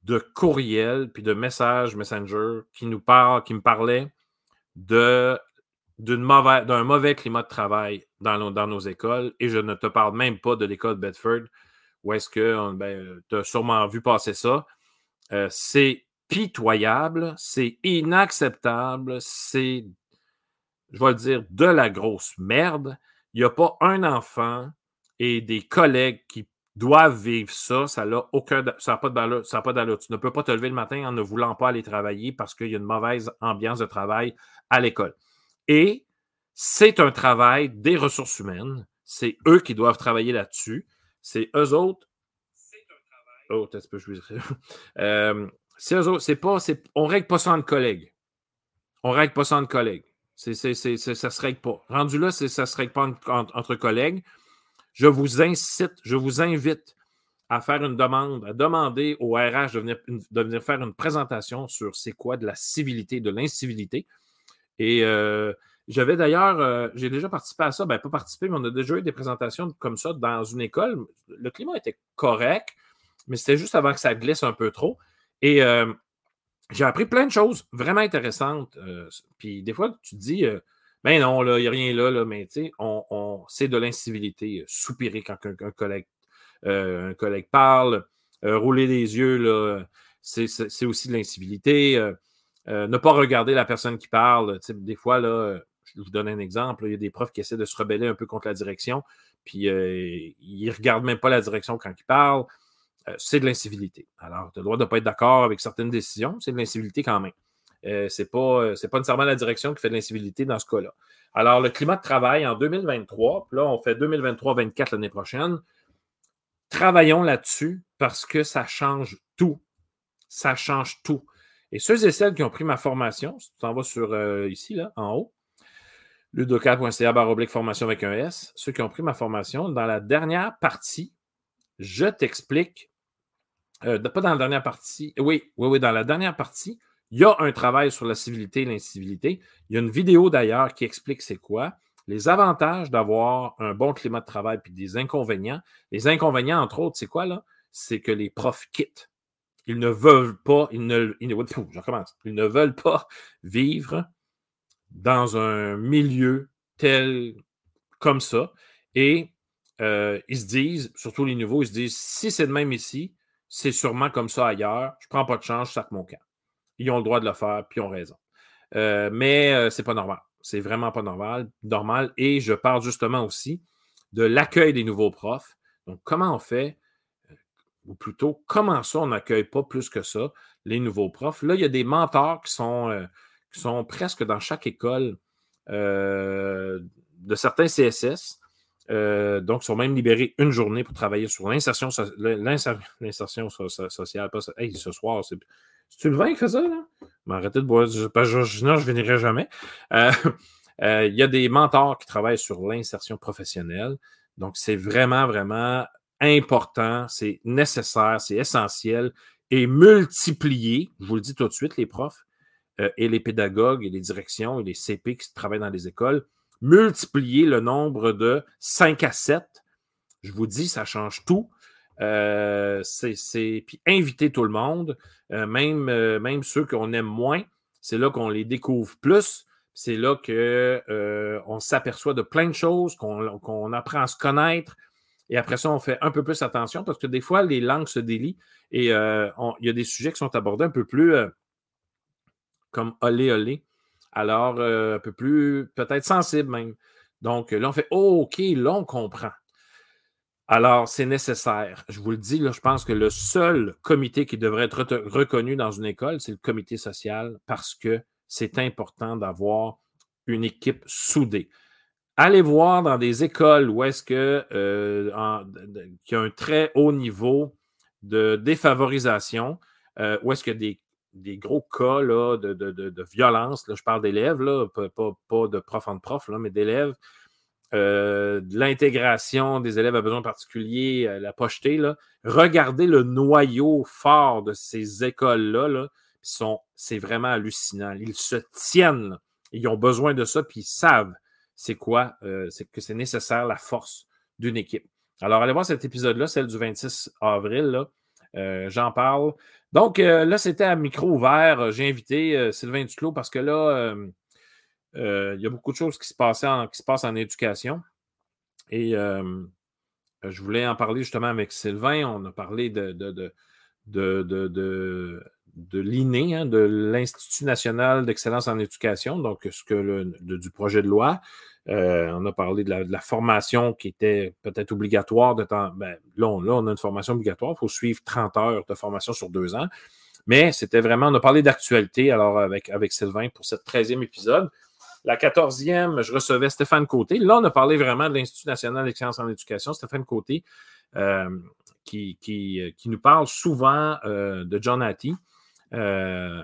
[SPEAKER 1] de courriels puis de messages Messenger qui nous parlent, qui me parlaient d'un mauvais climat de travail dans nos, écoles. Et je ne te parle même pas de l'école Bedford, où est-ce que ben, tu as sûrement vu passer ça. Euh, c'est pitoyable, c'est inacceptable, c'est, je vais le dire, de la grosse merde. Il n'y a pas un enfant et des collègues qui doivent vivre ça. Ça n'a aucun, ça pas de ça pas d'allure. Tu ne peux pas te lever le matin en ne voulant pas aller travailler parce qu'il y a une mauvaise ambiance de travail à l'école. Et c'est un travail des ressources humaines. C'est eux qui doivent travailler là-dessus. C'est eux autres. C'est un travail. Oh, peut-être que je euh, C'est eux autres. C'est pas, on ne règle pas ça entre collègues. On ne règle pas ça entre collègues. C'est, ça ne se règle pas. Rendu là, ça ne se règle pas entre, collègues. Je vous incite, je vous invite à faire une demande, à demander au RH de venir, de venir faire une présentation sur c'est quoi de la civilité, de l'incivilité. Et euh, j'avais d'ailleurs, euh, j'ai déjà participé à ça, ben pas participé, mais on a déjà eu des présentations comme ça dans une école. Le climat était correct, mais c'était juste avant que ça glisse un peu trop. Et euh, j'ai appris plein de choses vraiment intéressantes. puis des fois, tu te dis, ben non, il n'y a rien là, mais tu sais, on, c'est de l'incivilité, soupirer quand un, collègue, parle, rouler les yeux, là, c'est, aussi de l'incivilité. Euh, ne pas regarder la personne qui parle. Des fois, là, je vous donne un exemple. Il y a des profs qui essaient de se rebeller un peu contre la direction, puis euh, ils ne regardent même pas la direction quand ils parlent. Euh, c'est de l'incivilité. Alors, tu as le droit de ne pas être d'accord avec certaines décisions, c'est de l'incivilité quand même. Euh, ce n'est pas, pas nécessairement la direction qui fait de l'incivilité dans ce cas-là. Alors, le climat de travail en 2023, puis là, on fait 2023-24 l'année prochaine. Travaillons là-dessus parce que ça change tout. Ça change tout. Et ceux et celles qui ont pris ma formation, tu t'en vas sur euh, ici, là, en haut, ludoka.ca baroblique formation avec un S, ceux qui ont pris ma formation, dans la dernière partie, je t'explique, euh, pas dans la dernière partie, oui, oui, oui, dans la dernière partie, il y a un travail sur la civilité et l'incivilité. Il y a une vidéo d'ailleurs qui explique c'est quoi, les avantages d'avoir un bon climat de travail puis des inconvénients. Les inconvénients, entre autres, c'est quoi là? C'est que les profs quittent. Ils ne veulent pas, ils ne, ils recommence, ils ne veulent pas vivre dans un milieu tel comme ça. Et euh, ils se disent, surtout les nouveaux, ils se disent si c'est de même ici, c'est sûrement comme ça ailleurs. Je prends pas de chance, je sac mon camp. Ils ont le droit de le faire, puis ils ont raison. Euh, mais euh, c'est pas normal. C'est vraiment pas normal, normal. Et je parle justement aussi de l'accueil des nouveaux profs. Donc, comment on fait ou plutôt, comment ça, on n'accueille pas plus que ça les nouveaux profs? Là, il y a des mentors qui sont, euh, qui sont presque dans chaque école euh, de certains CSS. Euh, donc, ils sont même libérés une journée pour travailler sur l'insertion sociale. hey, ce soir, c'est. tu le vin qui fait ça, là? M'arrêtez de boire. Je, je, je finirai jamais. il y a des mentors qui travaillent sur l'insertion professionnelle. Donc, c'est vraiment, vraiment important, c'est nécessaire, c'est essentiel et multiplier, je vous le dis tout de suite, les profs euh, et les pédagogues et les directions et les CP qui travaillent dans les écoles, multiplier le nombre de 5 à 7. Je vous dis, ça change tout. Euh, c'est, Puis inviter tout le monde, euh, même, même ceux qu'on aime moins, c'est là qu'on les découvre plus. C'est là qu'on s'aperçoit de plein de choses, qu'on apprend à se connaître, et après ça, on fait un peu plus attention parce que des fois, les langues se délient et euh, il y a des sujets qui sont abordés un peu plus euh, comme olé olé. Alors, euh, un peu plus, peut-être sensible même. Donc là, on fait OK, là, on comprend. Alors, c'est nécessaire. Je vous le dis, là, je pense que le seul comité qui devrait être reconnu dans une école, c'est le comité social parce que c'est important d'avoir une équipe soudée allez voir dans des écoles où est-ce euh, y a un très haut niveau de défavorisation, euh, où est-ce qu'il y a des, des, gros cas là, de, de, de, violence, là, je parle d'élèves, pas, pas, de prof en prof, là, mais d'élèves. de l'intégration des élèves à besoins particuliers, la pocheté, là, regardez le noyau fort de ces écoles-là. Là, c'est vraiment hallucinant. Ils se tiennent. Ils ont besoin de ça, puis ils savent c'est quoi, c'est que c'est nécessaire, la force d'une équipe. Alors, allez voir cet épisode-là, celle du 26 avril. J'en parle. Donc, là, c'était à micro ouvert. J'ai invité Sylvain Duclos parce que là, il y a beaucoup de choses qui se, passent en éducation. Et je voulais en parler justement avec Sylvain. On a parlé de, de, l'INE, hein, de l'Institut national d'excellence en éducation, donc ce que du projet de loi. Euh, on a parlé de la, formation qui était peut-être obligatoire de temps. Ben, là, on, là, a une formation obligatoire. Il faut suivre 30 heures de formation sur deux ans. Mais c'était vraiment, on a parlé d'actualité alors avec, Sylvain pour cette 13e épisode. La 14e, je recevais Stéphane Côté. Là, on a parlé vraiment de l'Institut national d'excellence en éducation. Stéphane Côté, euh, qui, qui, nous parle souvent euh, de John Hattie. Euh,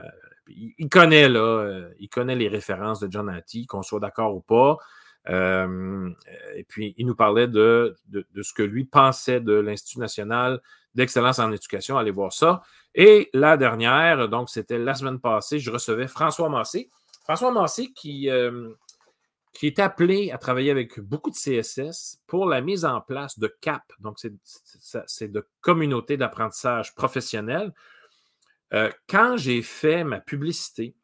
[SPEAKER 1] il, connaît, là, il connaît les références de John Hattie, qu'on soit d'accord ou pas. Et puis, il nous parlait de, de, ce que lui pensait de l'Institut national d'excellence en éducation. Allez voir ça. Et la dernière, donc c'était la semaine passée, je recevais François Massé, François Massé, qui, qui est appelé à travailler avec beaucoup de CSS pour la mise en place de CAP. Donc, c'est de communauté d'apprentissage professionnel. Quand j'ai fait ma publicité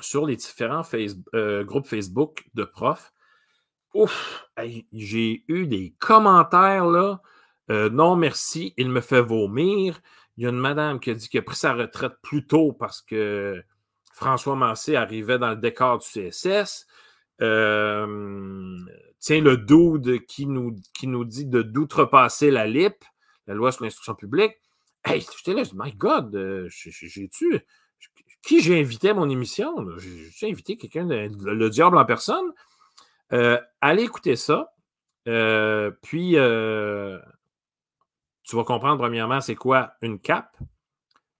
[SPEAKER 1] sur les différents euh, groupes Facebook de profs, ouf, j'ai eu des commentaires là. non, merci, il me fait vomir. Il y a une madame qui a dit qu'elle a pris sa retraite plus tôt parce que François Massé arrivait dans le décor du CSS. Euh, tiens, le dude qui nous, qui nous dit de d'outrepasser la LIP, la loi sur l'instruction publique. Hey, j'étais là, je dis, my God, euh, j'ai-tu. Qui j'ai invité à mon émission? J'ai invité quelqu'un, le diable en personne? Euh, allez écouter ça. puis, tu vas comprendre, premièrement, c'est quoi une CAP.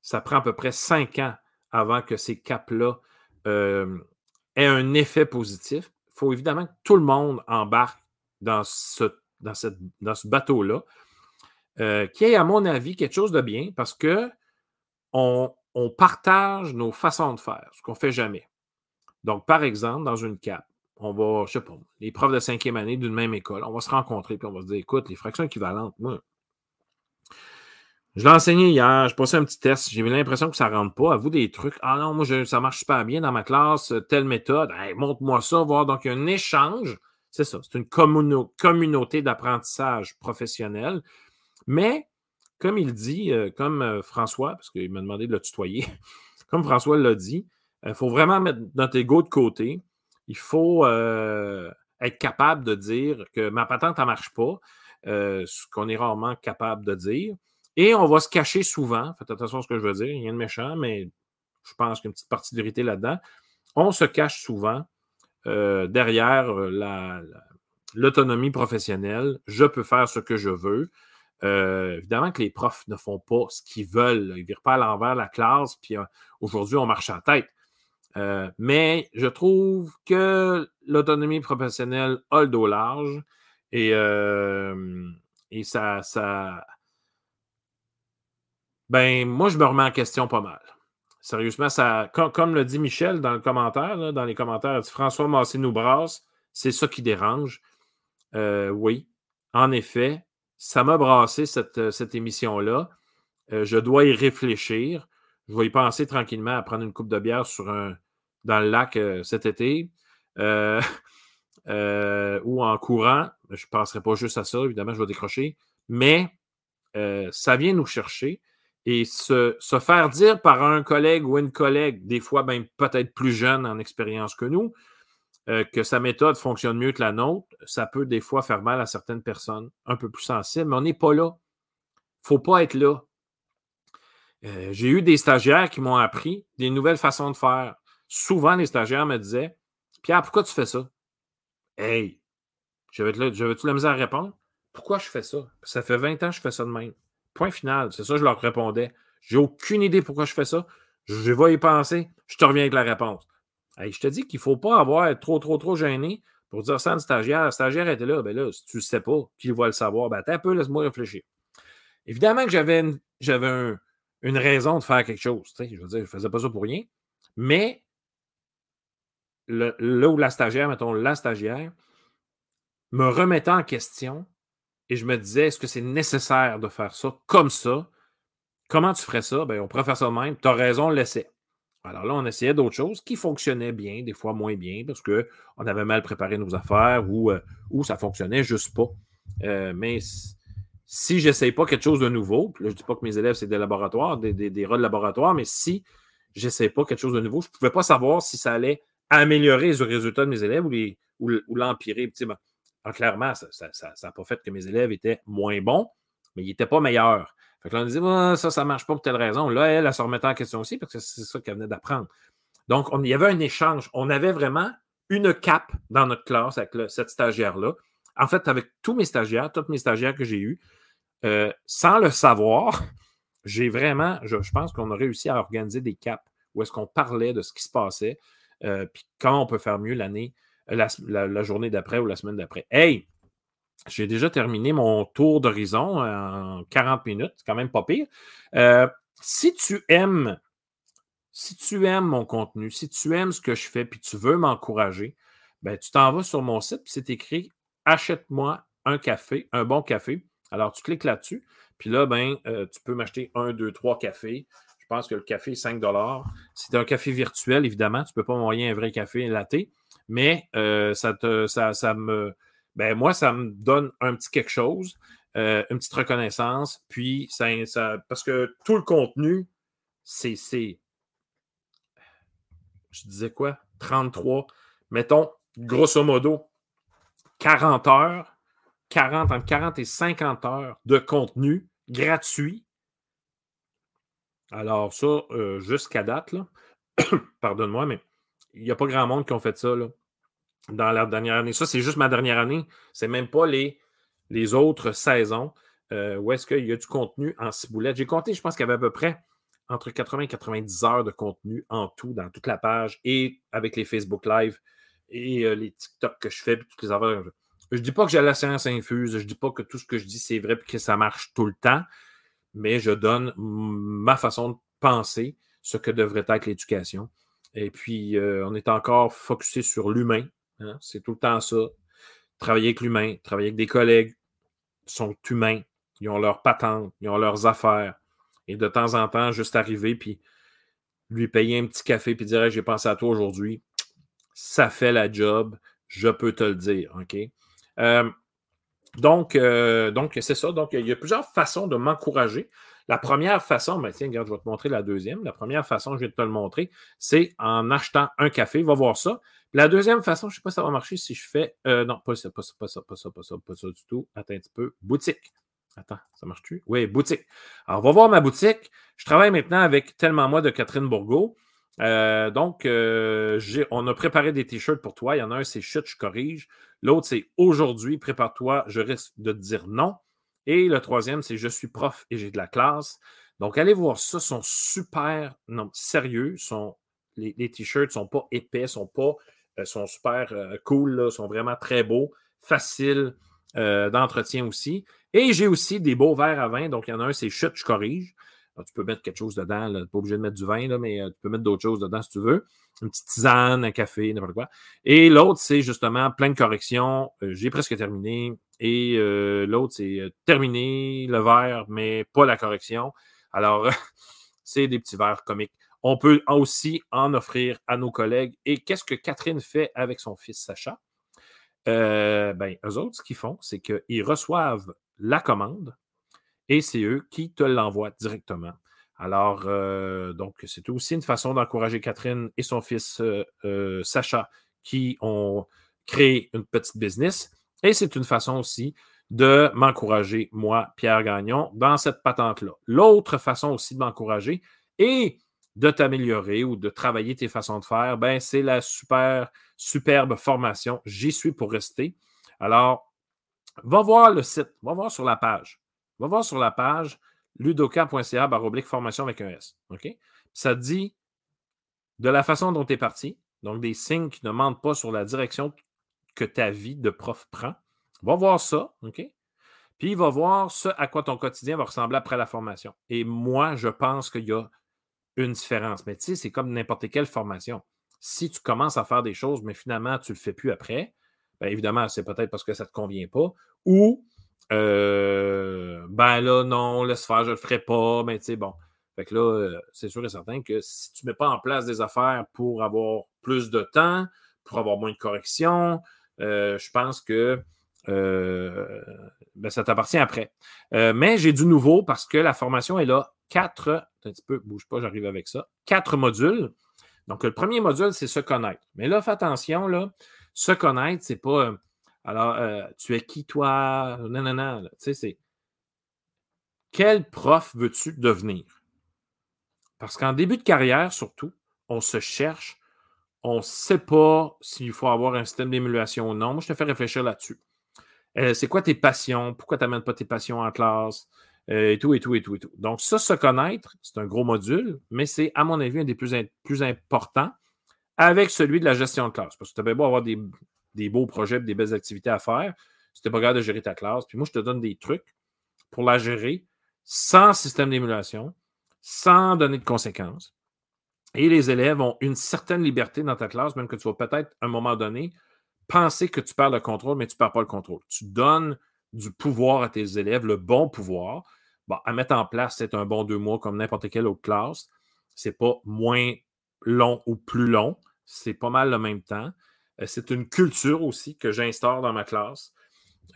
[SPEAKER 1] Ça prend à peu près cinq ans avant que ces caps-là euh, aient un effet positif. Il faut évidemment que tout le monde embarque dans ce, bateau-là, euh, qui est, à mon avis, quelque chose de bien parce que on, partage nos façons de faire, ce qu'on ne fait jamais. Donc, par exemple, dans une cap, on va, je sais pas, les profs de cinquième année d'une même école, on va se rencontrer puis on va se dire, écoute, les fractions équivalentes, moi, je l'ai enseigné hier, je passé un petit test, j'ai eu l'impression que ça ne rentre pas. À vous des trucs. Ah non, moi, ça marche super bien dans ma classe, telle méthode. montre-moi ça, voir. Donc, il y a un échange. C'est ça, c'est une communauté d'apprentissage professionnel. Mais, comme il dit, euh, comme euh, François, parce qu'il m'a demandé de le tutoyer, comme François l'a dit, il faut vraiment mettre notre ego de côté. Il faut euh, être capable de dire que ma patente, ne marche pas, ce qu'on est rarement capable de dire. Et on va se cacher souvent. Faites attention à ce que je veux dire. A de méchant, mais je pense qu'il y a une petite partie là-dedans. On se cache souvent euh, derrière euh, l'autonomie professionnelle. Je peux faire ce que je veux. Euh, évidemment que les profs ne font pas ce qu'ils veulent. Ils ne virent pas à l'envers la classe, puis aujourd'hui, on marche à tête. Mais je trouve que l'autonomie professionnelle a le dos large et, et ça, ben, moi, je me remets en question pas mal. Sérieusement, ça, comme, le dit Michel dans le commentaire, dans les commentaires, François Massé nous brasse, c'est ça qui dérange. Euh, oui, en effet, ça m'a brassé cette, euh, cette émission-là. Euh, je dois y réfléchir. Je vais y penser tranquillement à prendre une coupe de bière sur un, dans le lac cet été. ou en courant. Je ne penserai pas juste à ça, évidemment, je vais décrocher. Mais ça vient nous chercher et se, faire dire par un collègue ou une collègue, des fois même peut-être plus jeune en expérience que nous, euh, que sa méthode fonctionne mieux que la nôtre, ça peut des fois faire mal à certaines personnes un peu plus sensibles, mais on n'est pas là. Il ne faut pas être là. Euh, j'ai eu des stagiaires qui m'ont appris des nouvelles façons de faire. Souvent, les stagiaires me disaient Pierre, pourquoi tu fais ça? Hey, j'avais-tu la misère à répondre? Pourquoi je fais ça? Ça fait 20 ans que je fais ça de même. Point final. C'est ça, je leur répondais. J'ai aucune idée pourquoi je fais ça. Je vais y penser. Je te reviens avec la réponse. je te dis qu'il ne faut pas avoir trop, trop, trop gêné pour dire ça à une stagiaire. La stagiaire était là. Ben là, si tu ne sais pas, qui va le savoir? Ben attends un peu, laisse-moi réfléchir. Évidemment que j'avais une, j'avais une raison de faire quelque chose. je veux dire, je ne faisais pas ça pour rien. Mais là où la stagiaire, mettons, la stagiaire, me remettait en question et je me disais, est-ce que c'est nécessaire de faire ça comme ça? Comment tu ferais ça? Ben, on pourrait faire ça même. Tu as raison, laissez. Alors là, on essayait d'autres choses qui fonctionnaient bien, des fois moins bien, parce qu'on avait mal préparé nos affaires ou, euh, ou ça fonctionnait juste pas. Euh, mais si je n'essaye pas quelque chose de nouveau, je ne dis pas que mes élèves, c'est des laboratoires, des, des, rôles de laboratoire, mais si je n'essaye pas quelque chose de nouveau, je ne pouvais pas savoir si ça allait améliorer les résultats de mes élèves ou, l'empirer. ou clairement, ça n'a pas fait que mes élèves étaient moins bons, mais ils n'étaient pas meilleurs. Fait que là, on disait, ah, ça, ça ne marche pas pour telle raison. Là, elle, elle, se remettait en question aussi parce que c'est ça qu'elle venait d'apprendre. Donc, il y avait un échange. On avait vraiment une cape dans notre classe avec cette stagiaire-là. En fait, avec tous mes stagiaires, toutes mes stagiaires que j'ai eues, euh, sans le savoir, j'ai vraiment, je, pense qu'on a réussi à organiser des caps où est-ce qu'on parlait de ce qui se passait, puis comment on peut faire mieux l'année, la, la, journée d'après ou la semaine d'après. Hey, j'ai déjà terminé mon tour d'horizon en 40 minutes, c'est quand même pas pire. Euh, si tu aimes, si tu aimes mon contenu, si tu aimes ce que je fais, puis tu veux m'encourager, ben, tu t'en vas sur mon site, puis c'est écrit Achète-moi un café, un bon café. Alors, tu cliques là-dessus, puis là, ben, euh, tu peux m'acheter un, deux, trois cafés. Je pense que le café est 5 C'est un café virtuel, évidemment. Tu ne peux pas m'envoyer un vrai café latte, mais euh, ça, ça, ça me ben moi, ça me donne un petit quelque chose, euh, une petite reconnaissance. Puis, ça, parce que tout le contenu, c'est. Je disais quoi? 33. Mettons, grosso modo, 40 heures, 40, entre 40 et 50 heures de contenu gratuit. Alors, ça, jusqu'à date, pardonne-moi, mais il n'y a pas grand monde qui ont fait ça. Dans la dernière année. Ça, c'est juste ma dernière année. C'est même pas les, autres saisons où est-ce qu'il y a du contenu en ciboulette. J'ai compté, je pense qu'il y avait à peu près entre 80 et 90 heures de contenu en tout dans toute la page et avec les Facebook Live et les TikTok que je fais toutes les affaires. Je ne dis pas que j'ai la science infuse, je ne dis pas que tout ce que je dis c'est vrai et que ça marche tout le temps, mais je donne ma façon de penser ce que devrait être l'éducation. Et puis, euh, on est encore focusé sur l'humain, Hein, c'est tout le temps ça. Travailler avec l'humain, travailler avec des collègues sont humains. Ils ont leurs patentes, ils ont leurs affaires. Et de temps en temps, juste arriver puis lui payer un petit café puis dire J'ai pensé à toi aujourd'hui. Ça fait la job, je peux te le dire. OK? Euh, donc, euh, donc c'est ça. Donc, il y a plusieurs façons de m'encourager. La première façon, ben tiens, regarde, je vais te montrer la deuxième. La première façon, je vais te le montrer, c'est en achetant un café. Va voir ça. La deuxième façon, je ne sais pas si ça va marcher si je fais. Euh, non, pas ça, pas ça, pas ça, pas ça, pas ça, pas ça du tout. Attends un petit peu. Boutique. Attends, ça marche-tu? Oui, boutique. Alors, va voir ma boutique. Je travaille maintenant avec Tellement Moi de Catherine Bourgault. Euh, donc, euh, on a préparé des t-shirts pour toi. Il y en a un, c'est chut, je corrige. L'autre, c'est aujourd'hui, prépare-toi, je risque de te dire non. Et le troisième, c'est je suis prof et j'ai de la classe. Donc, allez voir ça, sont super sérieux. Sont, les, t-shirts ne sont pas épais, sont pas euh, sont super cool, sont vraiment très beaux, faciles d'entretien aussi. Et j'ai aussi des beaux verres à vin. Donc, il y en a un, c'est chute, je corrige. Tu peux mettre quelque chose dedans. Tu n'es pas obligé de mettre du vin, là, mais tu peux mettre d'autres choses dedans si tu veux. Une petite tisane, un café, n'importe quoi. Et l'autre, c'est justement plein de corrections. j'ai presque terminé. Et l'autre, c'est terminé le verre, mais pas la correction. Alors, c'est des petits verres comiques. On peut aussi en offrir à nos collègues. Et qu'est-ce que Catherine fait avec son fils Sacha? Euh, ben, eux autres, ce qu'ils font, c'est qu'ils reçoivent la commande et c'est eux qui te l'envoient directement. Alors, euh, donc, c'est aussi une façon d'encourager Catherine et son fils euh, Sacha qui ont créé une petite business. Et c'est une façon aussi de m'encourager, moi, Pierre Gagnon, dans cette patente-là. L'autre façon aussi de m'encourager, et de t'améliorer ou de travailler tes façons de faire, ben, c'est la super, superbe formation. J'y suis pour rester. Alors, va voir le site, va voir sur la page. Va voir sur la page ludoka.ca baroblique formation avec un S. OK? Ça dit de la façon dont tu es parti, donc des signes qui ne mentent pas sur la direction que ta vie de prof prend. Va voir ça, OK? Puis il va voir ce à quoi ton quotidien va ressembler après la formation. Et moi, je pense qu'il y a une différence. Mais tu sais, c'est comme n'importe quelle formation. Si tu commences à faire des choses, mais finalement, tu ne le fais plus après, bien évidemment, c'est peut-être parce que ça ne te convient pas. Ou, euh, ben là, non, laisse faire, je le ferai pas. Mais tu sais, bon. Fait que là, euh, c'est sûr et certain que si tu mets pas en place des affaires pour avoir plus de temps, pour avoir moins de corrections, euh, je pense que ben, ça t'appartient après. mais j'ai du nouveau parce que la formation est là. Quatre, un petit peu, bouge pas, j'arrive avec ça. Quatre modules. Donc, le premier module, c'est se connaître. Mais là, fais attention, là, se connaître, c'est pas. Alors, tu es qui, toi? Non, non, non. Tu sais, c'est. Quel prof veux-tu devenir? Parce qu'en début de carrière, surtout, on se cherche, on ne sait pas s'il faut avoir un système d'émulation ou non. Moi, je te fais réfléchir là-dessus. Euh, c'est quoi tes passions? Pourquoi tu n'amènes pas tes passions en classe? Euh, et tout, et tout, et tout, et tout. Donc, ça, se connaître, c'est un gros module, mais c'est, à mon avis, un des plus, plus importants avec celui de la gestion de classe. Parce que tu as bien beau avoir des, beaux projets, des belles activités à faire. Si tu pas capable de gérer ta classe, puis moi, je te donne des trucs pour la gérer sans système d'émulation, sans donner de conséquences. Et les élèves ont une certaine liberté dans ta classe, même que tu vas peut-être, à un moment donné, penser que tu perds le contrôle, mais tu ne perds pas le contrôle. Tu donnes du pouvoir à tes élèves, le bon pouvoir. Bon, à mettre en place, c'est un bon deux mois comme n'importe quelle autre classe. Ce n'est pas moins long ou plus long. C'est pas mal le même temps. Euh, c'est une culture aussi que j'instaure dans ma classe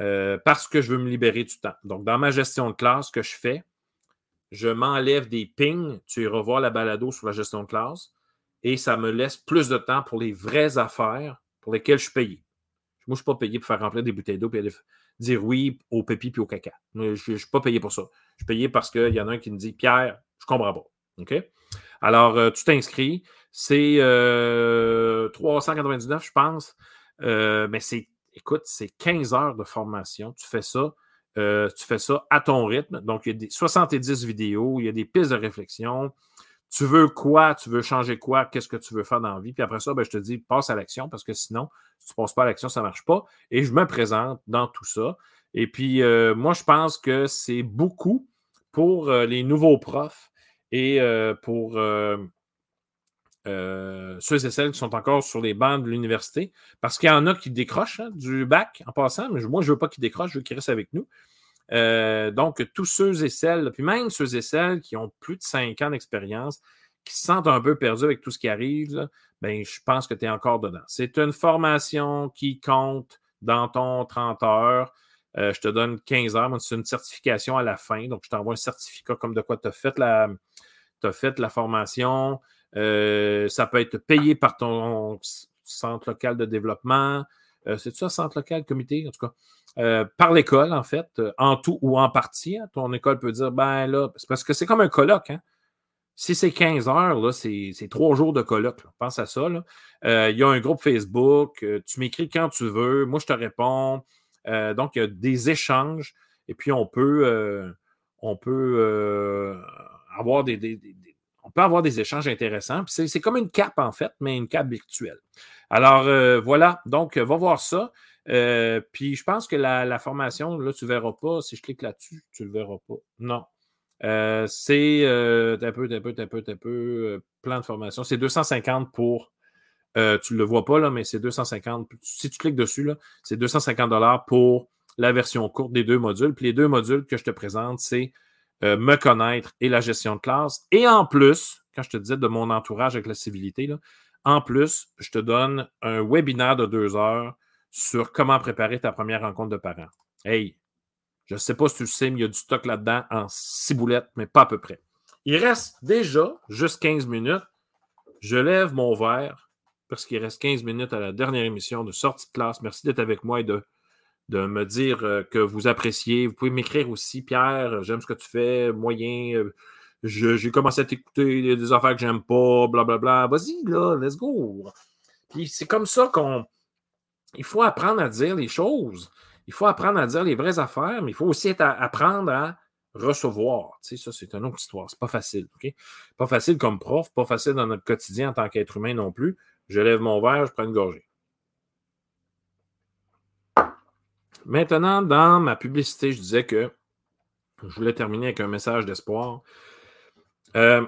[SPEAKER 1] euh, parce que je veux me libérer du temps. Donc, dans ma gestion de classe, que je fais, je m'enlève des pings, tu iras voir la balado sur la gestion de classe, et ça me laisse plus de temps pour les vraies affaires pour lesquelles je suis payé. Moi, je ne suis pas payé pour faire remplir des bouteilles d'eau et dire oui au pépi puis au caca. Je ne suis pas payé pour ça. Je suis payé parce qu'il y en a un qui me dit Pierre, je comprends pas. OK? Alors, euh, tu t'inscris. C'est 399, euh, je pense. Euh, mais c'est, écoute, c'est 15 heures de formation. Tu fais ça euh, tu fais ça à ton rythme. Donc, il y a des 70 vidéos, il y a des pistes de réflexion. Tu veux quoi? Tu veux changer quoi? Qu'est-ce que tu veux faire dans la vie? Puis après ça, ben, je te dis, passe à l'action parce que sinon, si tu ne passes pas à l'action, ça ne marche pas. Et je me présente dans tout ça. Et puis, euh, moi, je pense que c'est beaucoup pour les nouveaux profs et pour ceux et celles qui sont encore sur les bancs de l'université, parce qu'il y en a qui décrochent hein, du bac en passant, mais moi, je ne veux pas qu'ils décrochent, je veux qu'ils restent avec nous. Euh, donc, tous ceux et celles, puis même ceux et celles qui ont plus de 5 ans d'expérience, qui se sentent un peu perdus avec tout ce qui arrive, ben, je pense que tu es encore dedans. C'est une formation qui compte dans ton 30 heures. Euh, je te donne 15 heures. C'est une certification à la fin. Donc, je t'envoie un certificat comme de quoi tu as fait la formation. Euh, ça peut être payé par ton centre local de développement. Euh, c'est ça, centre local, comité, en tout cas. Euh, par l'école, en fait, en tout ou en partie. Hein. ton école peut dire, ben là, parce que c'est comme un colloque. Hein. Si c'est 15 heures, là, c'est, trois jours de colloque. Pense à ça. Il y a un groupe Facebook. tu m'écris quand tu veux. Moi, je te réponds. donc, il y a des échanges. Et puis, on peut, on peut avoir des, on peut avoir des échanges intéressants. C'est comme une cape, en fait, mais une cape virtuelle. Alors, euh, voilà. Donc, va voir ça. Euh, puis, je pense que la, formation, là, tu ne verras pas. Si je clique là-dessus, tu ne le verras pas. Non. Euh, c'est un peu, un peu, un peu, un peu, plan de formation. C'est 250 pour. tu ne le vois pas, là, mais c'est 250. Si tu cliques dessus, c'est 250 pour la version courte des deux modules. Puis les deux modules que je te présente, c'est euh, me connaître et la gestion de classe. Et en plus, quand je te disais de mon entourage avec la civilité, en plus, je te donne un webinaire de deux heures sur comment préparer ta première rencontre de parents. Hey, je ne sais pas si tu le sais, mais il y a du stock là-dedans en ciboulette, mais pas à peu près. Il reste déjà juste 15 minutes. Je lève mon verre parce qu'il reste 15 minutes à la dernière émission de sortie de classe. Merci d'être avec moi et de de me dire euh, que vous appréciez. Vous pouvez m'écrire aussi, Pierre, j'aime ce que tu fais, moyen. Euh, j'ai commencé à t'écouter des affaires que j'aime pas, blablabla. Vas-y, là, let's go. Puis c'est comme ça qu'on. Il faut apprendre à dire les choses. Il faut apprendre à dire les vraies affaires, mais il faut aussi apprendre à recevoir. Tu sais, ça, c'est une autre histoire. C'est pas facile. OK? Pas facile comme prof, pas facile dans notre quotidien en tant qu'être humain non plus. Je lève mon verre, je prends une gorgée. Maintenant, dans ma publicité, je disais que je voulais terminer avec un message d'espoir. Euh,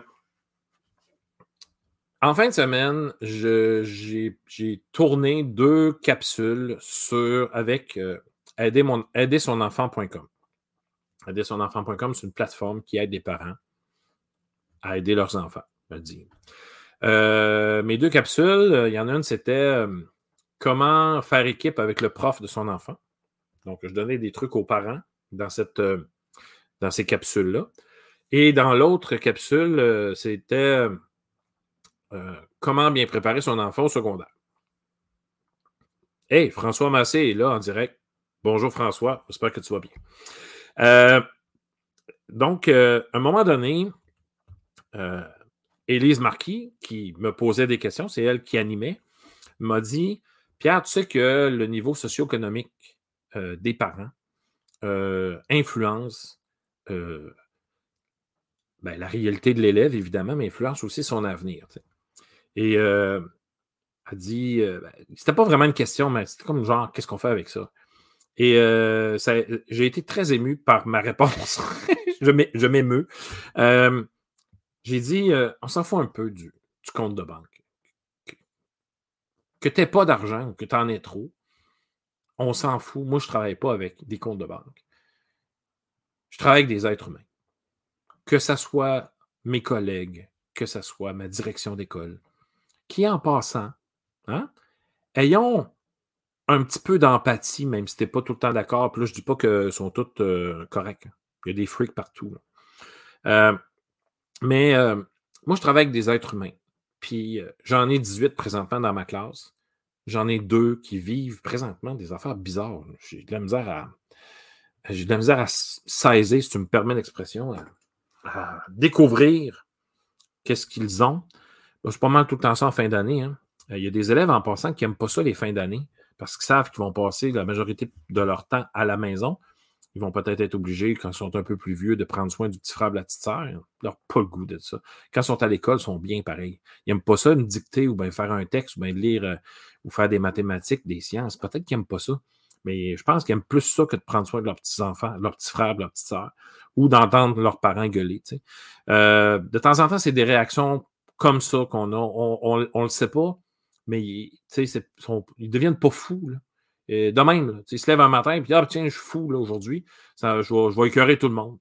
[SPEAKER 1] en fin de semaine, j'ai tourné deux capsules sur, avec euh, aider, c'est une plateforme qui aide les parents à aider leurs enfants. Euh, mes deux capsules, il y en a une, c'était comment faire équipe avec le prof de son enfant. Donc, je donnais des trucs aux parents dans, cette, euh, ces capsules-là. Et dans l'autre capsule, euh, c'était euh, comment bien préparer son enfant au secondaire. Hey, François Massé est là en direct. Bonjour François, j'espère que tu vas bien. donc, à un moment donné, Élise Marquis, qui me posait des questions, c'est elle qui animait, m'a dit Pierre, tu sais que le niveau socio-économique euh, des parents euh, influence euh, ben, la réalité de l'élève, évidemment, mais influence aussi son avenir. Et elle dit, ben, c'était pas vraiment une question, mais c'était comme genre, qu'est-ce qu'on fait avec ça? Et j'ai été très ému par ma réponse. je m'émeus. j'ai dit, on s'en fout un peu du, compte de banque. Que, tu n'aies pas d'argent ou que tu en aies trop, on s'en fout. Moi, je ne travaille pas avec des comptes de banque. Je travaille avec des êtres humains. Que ce soit mes collègues, que ce soit ma direction d'école, qui en passant, hein, ayons un petit peu d'empathie, même si tu n'es pas tout le temps d'accord. Puis là, je ne dis pas qu'ils sont tous euh, corrects. Il y a des freaks partout. Euh, mais euh, moi, je travaille avec des êtres humains. Puis j'en ai 18 présentement dans ma classe. J'en ai deux qui vivent présentement des affaires bizarres. J'ai de la misère à. J'ai de la misère à saisir, si tu me permets l'expression, à, découvrir qu'est-ce qu'ils ont. C'est pas mal tout le temps ça en fin d'année. Hein. Il y a des élèves en passant qui n'aiment pas ça les fins d'année parce qu'ils savent qu'ils vont passer la majorité de leur temps à la maison. Ils vont peut-être être obligés, quand ils sont un peu plus vieux, de prendre soin du petit frère de la petite sœur. Ils n'ont pas le goût de ça. Quand ils sont à l'école, ils sont bien pareils. Ils n'aiment pas ça, me dicter ou bien faire un texte ou bien lire euh, ou faire des mathématiques, des sciences. Peut-être qu'ils n'aiment pas ça. Mais je pense qu'ils aiment plus ça que de prendre soin de leurs petits-enfants, leurs petits frères, leurs petites sœurs, ou d'entendre leurs parents gueuler. Euh, de temps en temps, c'est des réactions comme ça qu'on a. On ne le sait pas, mais ils, ils deviennent pas fous. Là. Et de même, il se lève un matin et puis ah, tiens, je suis fou aujourd'hui. Je vais, je écœurer tout le monde.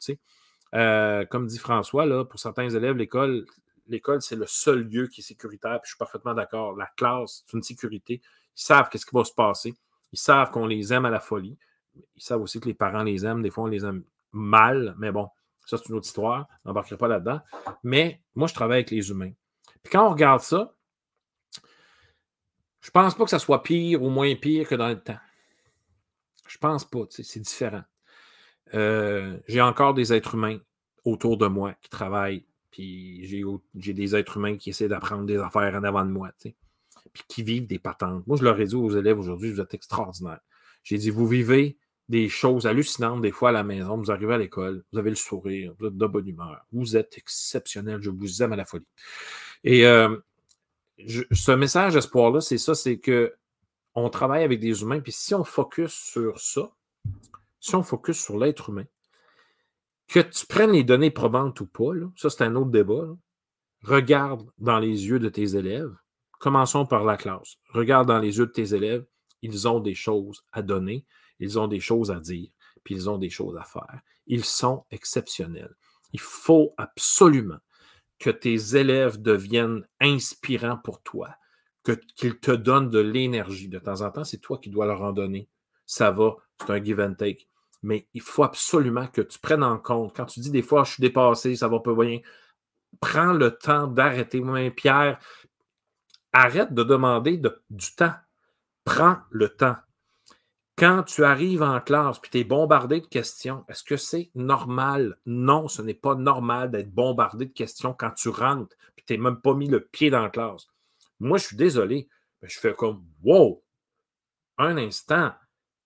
[SPEAKER 1] Euh, comme dit François, là, pour certains élèves, l'école, l'école, c'est le seul lieu qui est sécuritaire. Puis je suis parfaitement d'accord. La classe, c'est une sécurité. Ils savent qu'est-ce qui va se passer. Ils savent qu'on les aime à la folie. Ils savent aussi que les parents les aiment. Des fois, on les aime mal, mais bon, ça, c'est une autre histoire. On n'embarquerai pas là-dedans. Mais moi, je travaille avec les humains. Puis quand on regarde ça, je pense pas que ça soit pire ou moins pire que dans le temps. Je pense pas, c'est différent. Euh, j'ai encore des êtres humains autour de moi qui travaillent, puis j'ai des êtres humains qui essaient d'apprendre des affaires en avant de moi, puis qui vivent des patentes. Moi, je leur ai dit aux élèves aujourd'hui, vous êtes extraordinaires. J'ai dit, vous vivez des choses hallucinantes des fois à la maison, vous arrivez à l'école, vous avez le sourire, vous êtes de bonne humeur, vous êtes exceptionnel, je vous aime à la folie. Et euh, ce message d'espoir-là, c'est ça, c'est que on travaille avec des humains, puis si on focus sur ça, si on focus sur l'être humain, que tu prennes les données probantes ou pas, ça c'est un autre débat. Regarde dans les yeux de tes élèves. Commençons par la classe. Regarde dans les yeux de tes élèves. Ils ont des choses à donner, ils ont des choses à dire, puis ils ont des choses à faire. Ils sont exceptionnels. Il faut absolument que tes élèves deviennent inspirants pour toi, qu'ils te donnent de l'énergie. De temps en temps, c'est toi qui dois leur en donner. Ça va, c'est un give and take. Mais il faut absolument que tu prennes en compte. Quand tu dis des fois, je suis dépassé, ça va pas bien, prends le temps d'arrêter. Moi, Pierre, arrête de demander du temps. Prends le temps. Quand tu arrives en classe et tu es bombardé de questions, est-ce que c'est normal? Non, ce n'est pas normal d'être bombardé de questions quand tu rentres et tu n'es même pas mis le pied dans la classe. Moi, je suis désolé. Mais je fais comme Wow! Un instant.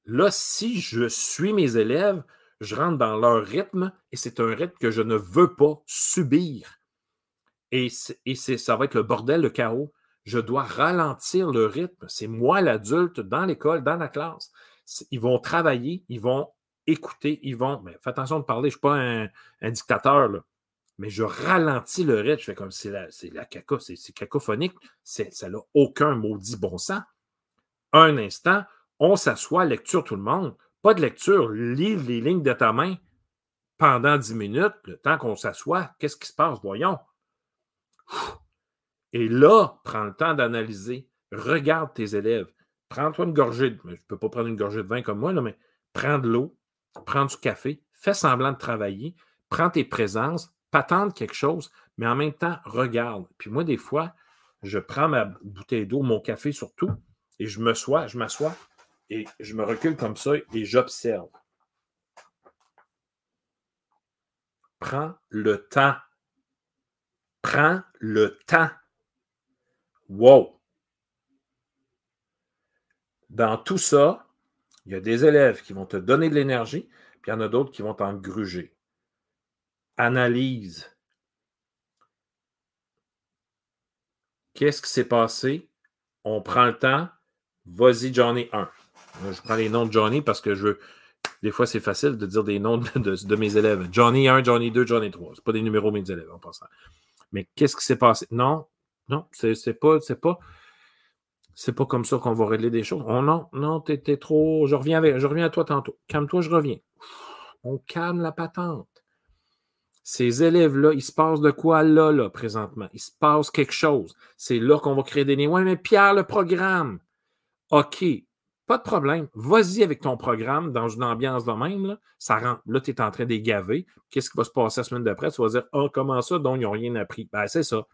[SPEAKER 1] Là, si je suis mes élèves, je rentre dans leur rythme et c'est un rythme que je ne veux pas subir. Et, et ça va être le bordel, le chaos. Je dois ralentir le rythme. C'est moi l'adulte dans l'école, dans la classe. Ils vont travailler, ils vont écouter, ils vont. Mais fais attention de parler, je ne suis pas un, dictateur, là. mais je ralentis le rythme. Je fais comme c'est la, la caca, c'est cacophonique, ça n'a aucun maudit bon sens. Un instant, on s'assoit, lecture tout le monde. Pas de lecture, lis les lignes de ta main pendant 10 minutes, le temps qu'on s'assoit. Qu'est-ce qui se passe? Voyons. Et là, prends le temps d'analyser. Regarde tes élèves. Prends-toi une gorgée. De, je ne peux pas prendre une gorgée de vin comme moi, là, mais prends de l'eau, prends du café, fais semblant de travailler, prends tes présences, patente quelque chose, mais en même temps, regarde. Puis moi, des fois, je prends ma bouteille d'eau, mon café surtout, et je me sois, je m'assois et je me recule comme ça et j'observe. Prends le temps. Prends le temps. Wow! Dans tout ça, il y a des élèves qui vont te donner de l'énergie, puis il y en a d'autres qui vont t'en gruger. Analyse. Qu'est-ce qui s'est passé? On prend le temps. Vas-y, Johnny 1. Je prends les noms de Johnny parce que je veux. Des fois, c'est facile de dire des noms de, mes élèves. Johnny 1, Johnny 2, Johnny 3. Ce pas des numéros de mes élèves en passant. Mais qu'est-ce qui s'est passé? Non, non, c'est c'est pas, c'est pas comme ça qu'on va régler des choses. Oh non, non, t'es trop. Je reviens, je reviens à toi tantôt. Calme-toi, je reviens. On calme la patente. Ces élèves-là, il se passe de quoi là, là, présentement? Il se passe quelque chose. C'est là qu'on va créer des liens. Ouais, mais Pierre, le programme. OK, pas de problème. Vas-y avec ton programme dans une ambiance de même. Là, ça rentre. Là, tu es en train de gaver. Qu'est-ce qui va se passer la semaine d'après? Tu vas dire oh, comment ça? Donc, ils n'ont rien appris. Ben, c'est ça.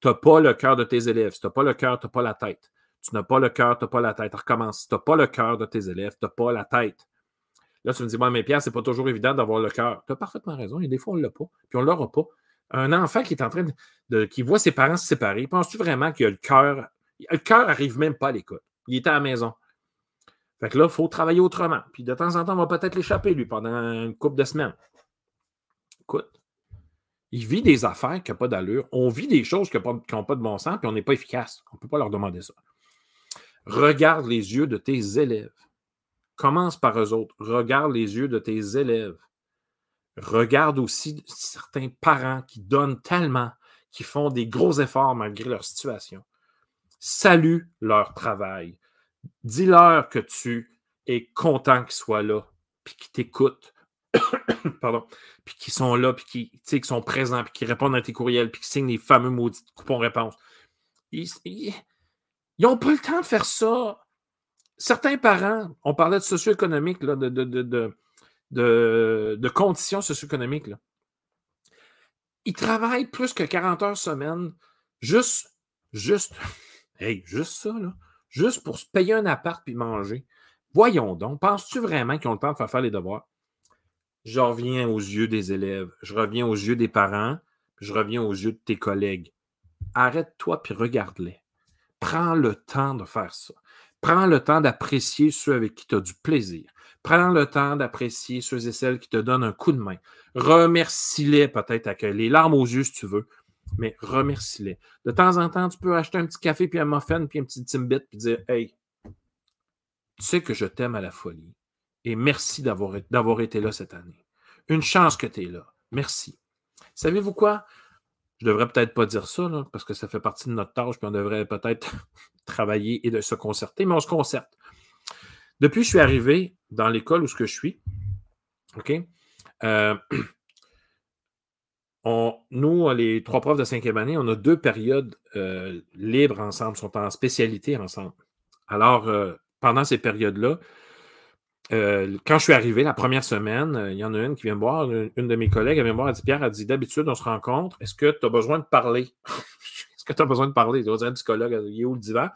[SPEAKER 1] Tu n'as pas le cœur de tes élèves. Si tu n'as pas le cœur, tu n'as pas la tête. Tu n'as pas le cœur, tu n'as pas la tête. Recommence. Tu n'as pas le cœur de tes élèves, tu n'as pas la tête. Là, tu me dis, moi, mais Pierre, c'est pas toujours évident d'avoir le cœur. Tu as parfaitement raison. Et des fois, on ne l'a pas. Puis on ne l'aura pas. Un enfant qui est en train de, qui voit ses parents se séparer, penses-tu vraiment qu'il a le cœur? Le cœur n'arrive même pas à l'école? Il est à la maison. Fait que là, il faut travailler autrement. Puis de temps en temps, on va peut-être l'échapper, lui, pendant une couple de semaines. Écoute, il vit des affaires qui n'ont pas d'allure. On vit des choses qui n'ont pas, de bon sens, puis on n'est pas efficace. On ne peut pas leur demander ça. Regarde les yeux de tes élèves. Commence par eux autres. Regarde les yeux de tes élèves. Regarde aussi certains parents qui donnent tellement, qui font des gros efforts malgré leur situation. Salue leur travail. Dis-leur que tu es content qu'ils soient là, puis qu'ils t'écoutent. Pardon. Puis qu'ils sont là, puis qu'ils sont présents, puis qu'ils répondent à tes courriels, puis qu'ils signent les fameux maudits coupons-réponses. Ils n'ont pas le temps de faire ça. Certains parents, on parlait de socio-économique, de, conditions socio-économiques. Ils travaillent plus que 40 heures semaine, juste, juste, hey, juste ça, là juste pour se payer un appart puis manger. Voyons donc, penses-tu vraiment qu'ils ont le temps de faire faire les devoirs? Je reviens aux yeux des élèves, je reviens aux yeux des parents, je reviens aux yeux de tes collègues. Arrête-toi puis regarde-les. Prends le temps de faire ça. Prends le temps d'apprécier ceux avec qui tu as du plaisir. Prends le temps d'apprécier ceux et celles qui te donnent un coup de main. Remercie-les peut-être avec les larmes aux yeux si tu veux, mais remercie-les. De temps en temps, tu peux acheter un petit café, puis un muffin, puis un petit Timbit, puis dire Hey, tu sais que je t'aime à la folie. Et merci d'avoir été là cette année. Une chance que tu es là. Merci. Savez-vous quoi? Je devrais peut-être pas dire ça, parce que ça fait partie de notre tâche, puis on devrait peut-être travailler et de se concerter, mais on se concerte. Depuis que je suis arrivé dans l'école où ce que je suis, OK? Euh, nous, les trois profs de cinquième année, on a deux périodes euh, libres ensemble, sont en spécialité ensemble. Alors, euh, pendant ces périodes-là, euh, quand je suis arrivé la première semaine, il y en a une qui vient me voir, une, de mes collègues, elle vient me voir, elle dit Pierre, elle dit d'habitude, on se rencontre, est-ce que tu as besoin de parler? Est-ce que tu as besoin de parler? Je dis un psychologue, il est où le divan?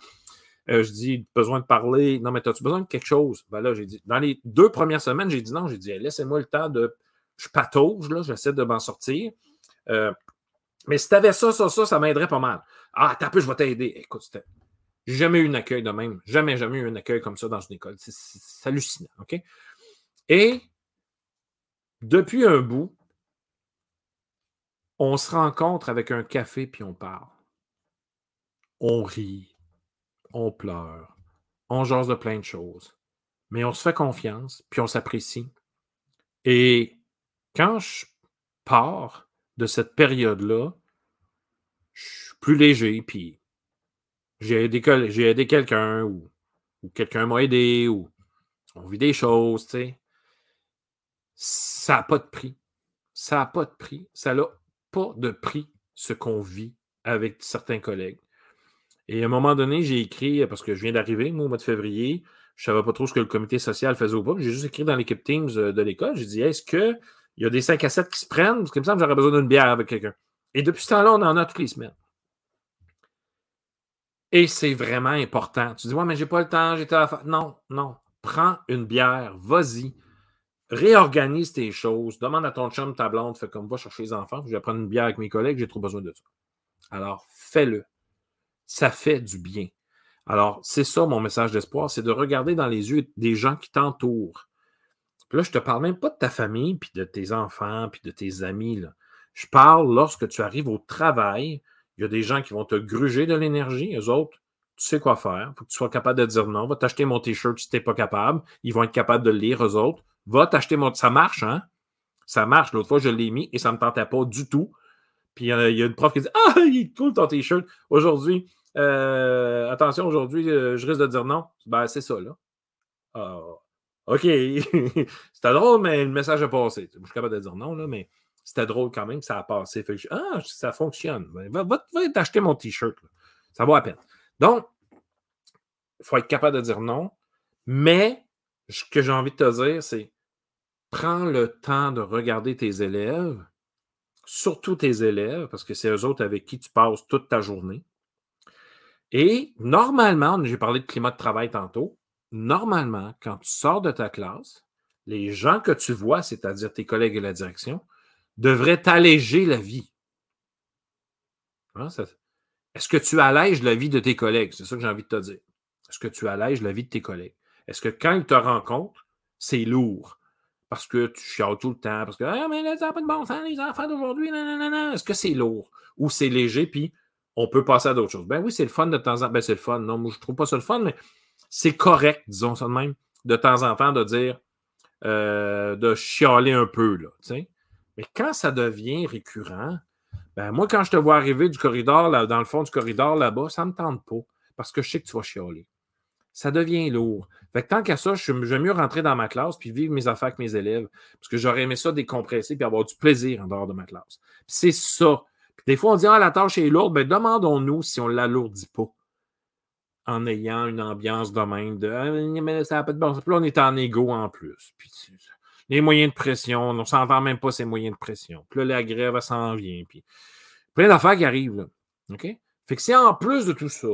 [SPEAKER 1] Je dis, besoin de parler. Non, mais as-tu besoin de quelque chose? Ben là, j'ai dit, dans les deux premières semaines, j'ai dit non. J'ai dit, laissez-moi le temps de. Je patauge, là, j'essaie de m'en sortir. Euh, mais si tu avais ça, ça, ça, ça m'aiderait pas mal. Ah, t'as peu, je vais t'aider. Écoute, j'ai jamais eu un accueil de même. Jamais, jamais eu un accueil comme ça dans une école. C'est hallucinant. OK? Et depuis un bout, on se rencontre avec un café puis on parle. On rit, on pleure, on jase de plein de choses. mais on se fait confiance, puis on s'apprécie. Et quand je pars de cette période-là, je suis plus léger, puis j'ai aidé, quelqu'un, ou, ou quelqu'un m'a aidé, ou on vit des choses, tu sais. Ça n'a pas de prix. Ça n'a pas de prix. Ça n'a pas de prix ce qu'on vit avec certains collègues. Et à un moment donné, j'ai écrit, parce que je viens d'arriver, moi, au mois de février, je ne savais pas trop ce que le comité social faisait ou pas. J'ai juste écrit dans l'équipe Teams euh, de l'école. J'ai dit Est-ce qu'il y a des 5 à 7 qui se prennent? Parce que me semble j'aurais besoin d'une bière avec quelqu'un. Et depuis ce temps-là, on en a toutes les semaines. Et c'est vraiment important. Tu dis Ouais, mais j'ai pas le temps, j'étais à la Non, non. Prends une bière, vas-y. Réorganise tes choses. Demande à ton chum, ta blonde, fais comme va chercher les enfants. Je vais prendre une bière avec mes collègues, j'ai trop besoin de ça. Alors, fais-le. Ça fait du bien. Alors, c'est ça mon message d'espoir, c'est de regarder dans les yeux des gens qui t'entourent. Là, je ne te parle même pas de ta famille, puis de tes enfants, puis de tes amis. Je parle lorsque tu arrives au travail, il y a des gens qui vont te gruger de l'énergie, eux autres, tu sais quoi faire. Il faut que tu sois capable de dire non. Va t'acheter mon t-shirt si tu n'es pas capable. Ils vont être capables de le lire, eux autres. Va t'acheter mon. Ça marche, hein? Ça marche. L'autre fois, je l'ai mis et ça ne me tentait pas du tout. Puis euh, il y a une prof qui dit Ah, il est cool ton t-shirt. Aujourd'hui, euh, attention, aujourd'hui, euh, je risque de dire non. Ben, c'est ça, là. Ah, OK. c'était drôle, mais le message a passé. Je suis capable de dire non, là, mais c'était drôle quand même, ça a passé. ah, ça fonctionne. Ben, va, t'acheter mon T-shirt. Ça vaut à peine. Donc, il faut être capable de dire non. Mais ce que j'ai envie de te dire, c'est prends le temps de regarder tes élèves, surtout tes élèves, parce que c'est eux autres avec qui tu passes toute ta journée. Et normalement, j'ai parlé de climat de travail tantôt, normalement, quand tu sors de ta classe, les gens que tu vois, c'est-à-dire tes collègues et la direction, devraient t'alléger la vie. Hein, est-ce que tu allèges la vie de tes collègues? C'est ça que j'ai envie de te dire. Est-ce que tu allèges la vie de tes collègues? Est-ce que quand ils te rencontrent, c'est lourd? Parce que tu chiales tout le temps, parce que ah, mais là, ça pas de bon sens, les enfants d'aujourd'hui, Est-ce que c'est lourd? Ou c'est léger, puis on peut passer à d'autres choses? Ben oui, c'est le fun de temps en temps. Ben c'est le fun. Non, moi, je trouve pas ça le fun, mais c'est correct, disons ça de même, de temps en temps, de dire, euh, de chialer un peu, là, Mais quand ça devient récurrent, ben moi, quand je te vois arriver du corridor, là, dans le fond du corridor là-bas, ça ne me tente pas, parce que je sais que tu vas chialer. Ça devient lourd. Fait que tant qu'à ça, je vais mieux rentrer dans ma classe puis vivre mes affaires avec mes élèves, parce que j'aurais aimé ça décompresser puis avoir du plaisir en dehors de ma classe. C'est ça des fois, on dit Ah, la tâche est lourde. Ben, demandons-nous si on ne l'alourdit pas en ayant une ambiance de même de ah, mais ça n'a pas de bon. Puis là, on est en égo en plus. Les moyens de pression, on ne s'entend même pas ces moyens de pression. Puis là, la grève, elle s'en vient. Puis plein d'affaires qui arrivent. Là. OK? Fait que si en plus de tout ça,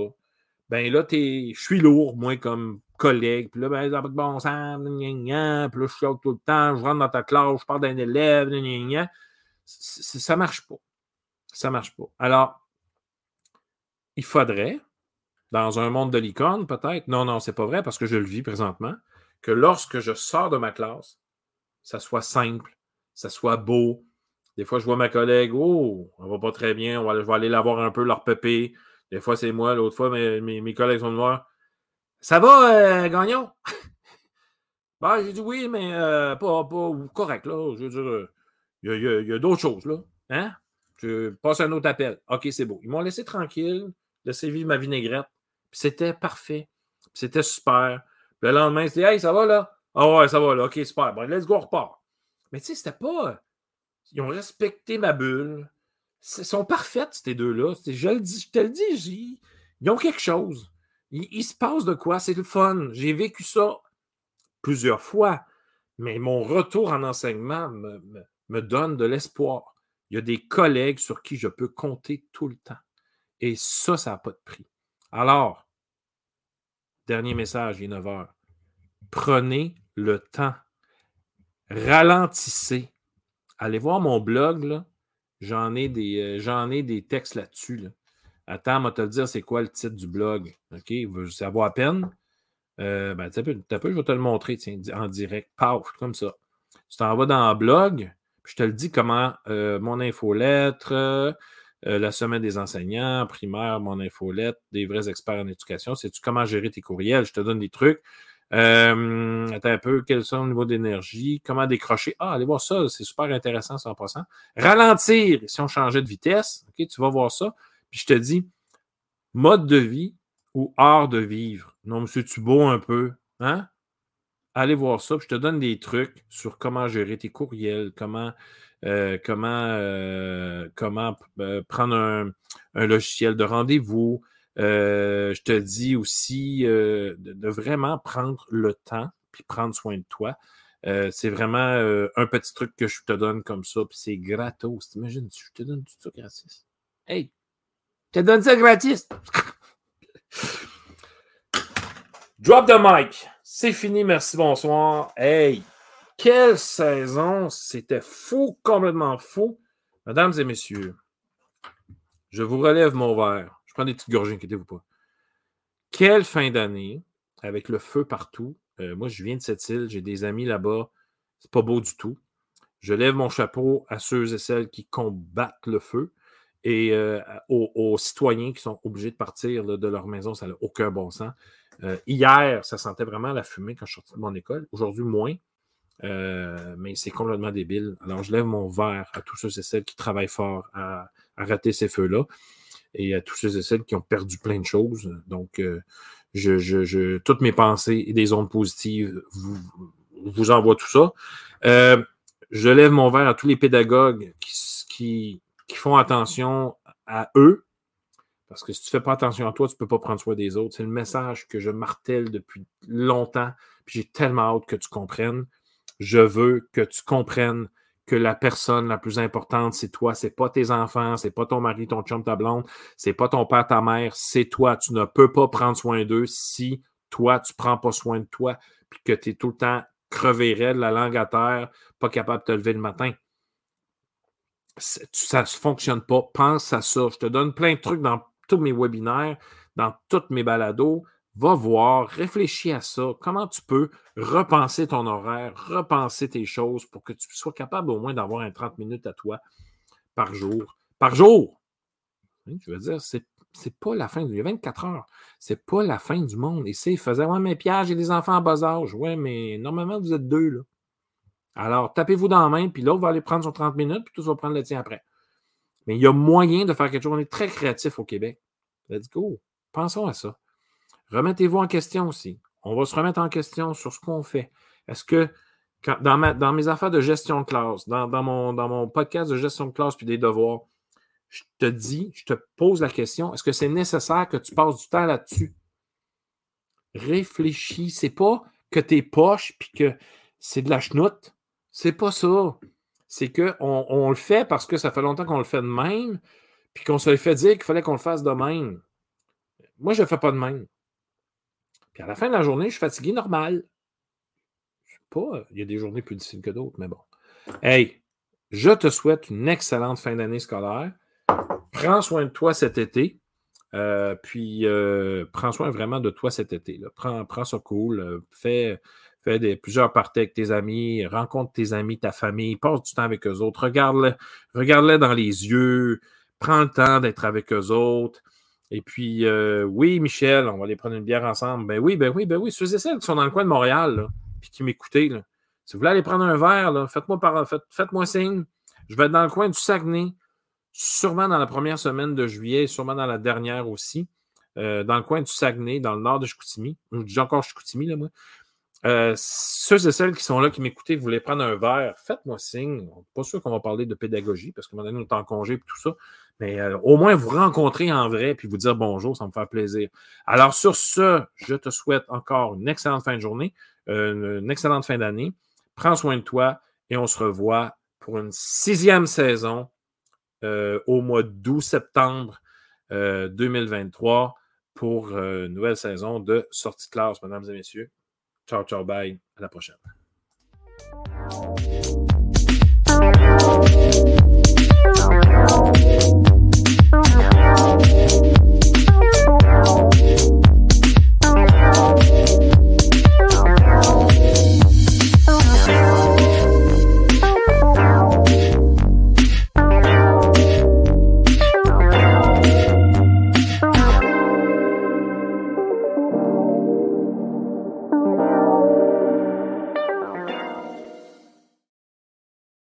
[SPEAKER 1] ben là, je suis lourd, moi, comme collègue. Puis là, ben, ça bon sens. Puis là, je suis tout le temps. Je rentre dans ta classe, je parle d'un élève. Ça ne marche pas. Ça ne marche pas. Alors, il faudrait, dans un monde de licorne, peut-être, non, non, c'est pas vrai parce que je le vis présentement, que lorsque je sors de ma classe, ça soit simple, ça soit beau. Des fois, je vois ma collègue, oh, on va pas très bien, on va, je vais aller la voir un peu, leur pépé. Des fois, c'est moi, l'autre fois, mes, mes, collègues sont de voir. Ça va, euh, Gagnon? ben, j'ai dit oui, mais euh, pas, pas correct, là. Je veux dire, il y a, a d'autres choses, là. Hein? Je passe un autre appel. OK, c'est beau. Ils m'ont laissé tranquille, laissé vivre ma vinaigrette. C'était parfait. C'était super. Puis le lendemain, c'était Hey, ça va là? Ah ouais, ça va là. OK, super. Bon, let's go, on repart. Mais tu sais, c'était pas. Ils ont respecté ma bulle. Ils sont parfaites, ces deux-là. Je, le dis, je te le dis, ils ont quelque chose. Il, se passe de quoi? C'est le fun. J'ai vécu ça plusieurs fois. Mais mon retour en enseignement me donne de l'espoir. Il y a des collègues sur qui je peux compter tout le temps. Et ça, ça n'a pas de prix. Alors, dernier message, il est 9 heures. Prenez le temps. Ralentissez. Allez voir mon blog, J'en ai, des, euh, j'en ai des textes là-dessus. Attends, on va te dire, c'est quoi le titre du blog. OK? Ça vaut à peine? Euh, ben, peux, je vais te le montrer en direct. Paf, comme ça. Tu t'en vas dans le blog, je te le dis comment euh, mon infolettre, euh, la semaine des enseignants, primaire, mon infolettre, des vrais experts en éducation, c'est-tu comment gérer tes courriels? Je te donne des trucs. Euh, attends un peu, quels sont le niveau d'énergie? Comment décrocher? Ah, allez voir ça, c'est super intéressant, 100%. Ralentir, si on changeait de vitesse, OK, tu vas voir ça. Puis je te dis, mode de vie ou art de vivre. Non, monsieur, tu beau un peu, hein? Allez voir ça. Puis je te donne des trucs sur comment gérer tes courriels, comment, euh, comment, euh, comment euh, prendre un, un, logiciel de rendez-vous, je te dis aussi euh, de, vraiment prendre le temps puis prendre soin de toi. Euh, c'est vraiment un petit truc que je te donne comme ça, puis c'est gratos. T'imagines, je te donne tout ça gratis. Hey, je te donne ça gratis. Drop the mic. C'est fini, merci, bonsoir. Hey, quelle saison! C'était fou, complètement fou. Mesdames et messieurs, je vous relève mon verre. Je prends des petites gorgées, inquiétez-vous pas. Quelle fin d'année, avec le feu partout. Euh, moi, je viens de cette île, j'ai des amis là-bas. C'est pas beau du tout. Je lève mon chapeau à ceux et celles qui combattent le feu et euh, aux, citoyens qui sont obligés de partir de leur maison. Ça n'a aucun bon sens. Euh, hier, ça sentait vraiment la fumée quand je sorti de mon école. Aujourd'hui, moins. mais c'est complètement débile. Alors, je lève mon verre à tous ceux et celles qui travaillent fort à, à rater ces feux-là et à tous ceux et celles qui ont perdu plein de choses. Donc, euh, toutes mes pensées et des ondes positives vous, vous envoient tout ça. Euh, je lève mon verre à tous les pédagogues qui, qui, font attention à eux. Parce que si tu ne fais pas attention à toi, tu ne peux pas prendre soin des autres. C'est le message que je martèle depuis longtemps. Puis j'ai tellement hâte que tu comprennes. Je veux que tu comprennes que la personne la plus importante, c'est toi, c'est pas tes enfants, c'est pas ton mari, ton chum, ta blonde, c'est pas ton père, ta mère, c'est toi. Tu ne peux pas prendre soin d'eux si toi, tu prends pas soin de toi, puis que tu es tout le temps crevé raide, la langue à terre, pas capable de te lever le matin. Ça ne fonctionne pas. Pense à ça. Je te donne plein de trucs dans tous mes webinaires, dans toutes mes balados va voir, réfléchis à ça. Comment tu peux repenser ton horaire, repenser tes choses pour que tu sois capable au moins d'avoir un 30 minutes à toi par jour. Par jour! Je veux dire, c'est c'est pas la fin. Il y a 24 heures. C'est pas la fin du monde. Et c'est, il faisait, ouais, mais Pierre, j'ai des enfants à bas âge. Ouais, mais normalement, vous êtes deux, là. Alors, tapez-vous dans la main, puis l'autre va aller prendre son 30 minutes, puis tout va prendre le tien après. Mais il y a moyen de faire quelque chose. On est très créatif au Québec. Let's go. Pensons à ça. Remettez-vous en question aussi. On va se remettre en question sur ce qu'on fait. Est-ce que dans, mes affaires de gestion de classe, dans, mon, podcast de gestion de classe puis des devoirs, je te dis, je te pose la question, est-ce que c'est nécessaire que tu passes du temps là-dessus? Réfléchis. C'est pas que t'es poche puis que c'est de la chenoute. C'est pas ça. C'est qu'on on le fait parce que ça fait longtemps qu'on le fait de même, puis qu'on se fait dire qu'il fallait qu'on le fasse de même. Moi, je ne fais pas de même. Puis à la fin de la journée, je suis fatigué normal. Je sais pas, il y a des journées plus difficiles que d'autres, mais bon. Hey, je te souhaite une excellente fin d'année scolaire. Prends soin de toi cet été. Euh, puis euh, prends soin vraiment de toi cet été. Prends, prends ça cool. Euh, fais, fais des, plusieurs parties avec tes amis. Rencontre tes amis, ta famille. Passe du temps avec eux autres. Regarde-les regarde dans les yeux. Prends le temps d'être avec eux autres. Et puis, euh, oui, Michel, on va aller prendre une bière ensemble. Ben oui, ben oui, ben oui. Ceux et celles qui sont dans le coin de Montréal, puis qui m'écoutaient, si vous voulez aller prendre un verre, faites-moi faites, signe. Je vais être dans le coin du Saguenay, sûrement dans la première semaine de juillet, sûrement dans la dernière aussi. Euh, dans le coin du Saguenay, dans le nord de Chicoutimi. Je dis encore Chicoutimi, là, moi. Euh, ceux et celles qui sont là, qui m'écoutaient, vous voulez prendre un verre, faites-moi signe. Pas sûr qu'on va parler de pédagogie, parce moment donné, on est en congé et tout ça. Mais euh, au moins vous rencontrer en vrai puis vous dire bonjour, ça me fait plaisir. Alors, sur ce, je te souhaite encore une excellente fin de journée, euh, une excellente fin d'année. Prends soin de toi et on se revoit pour une sixième saison au mois d'août-septembre 2023 pour une nouvelle saison de sortie de classe, mesdames et messieurs. Ciao, ciao, bye. À la prochaine.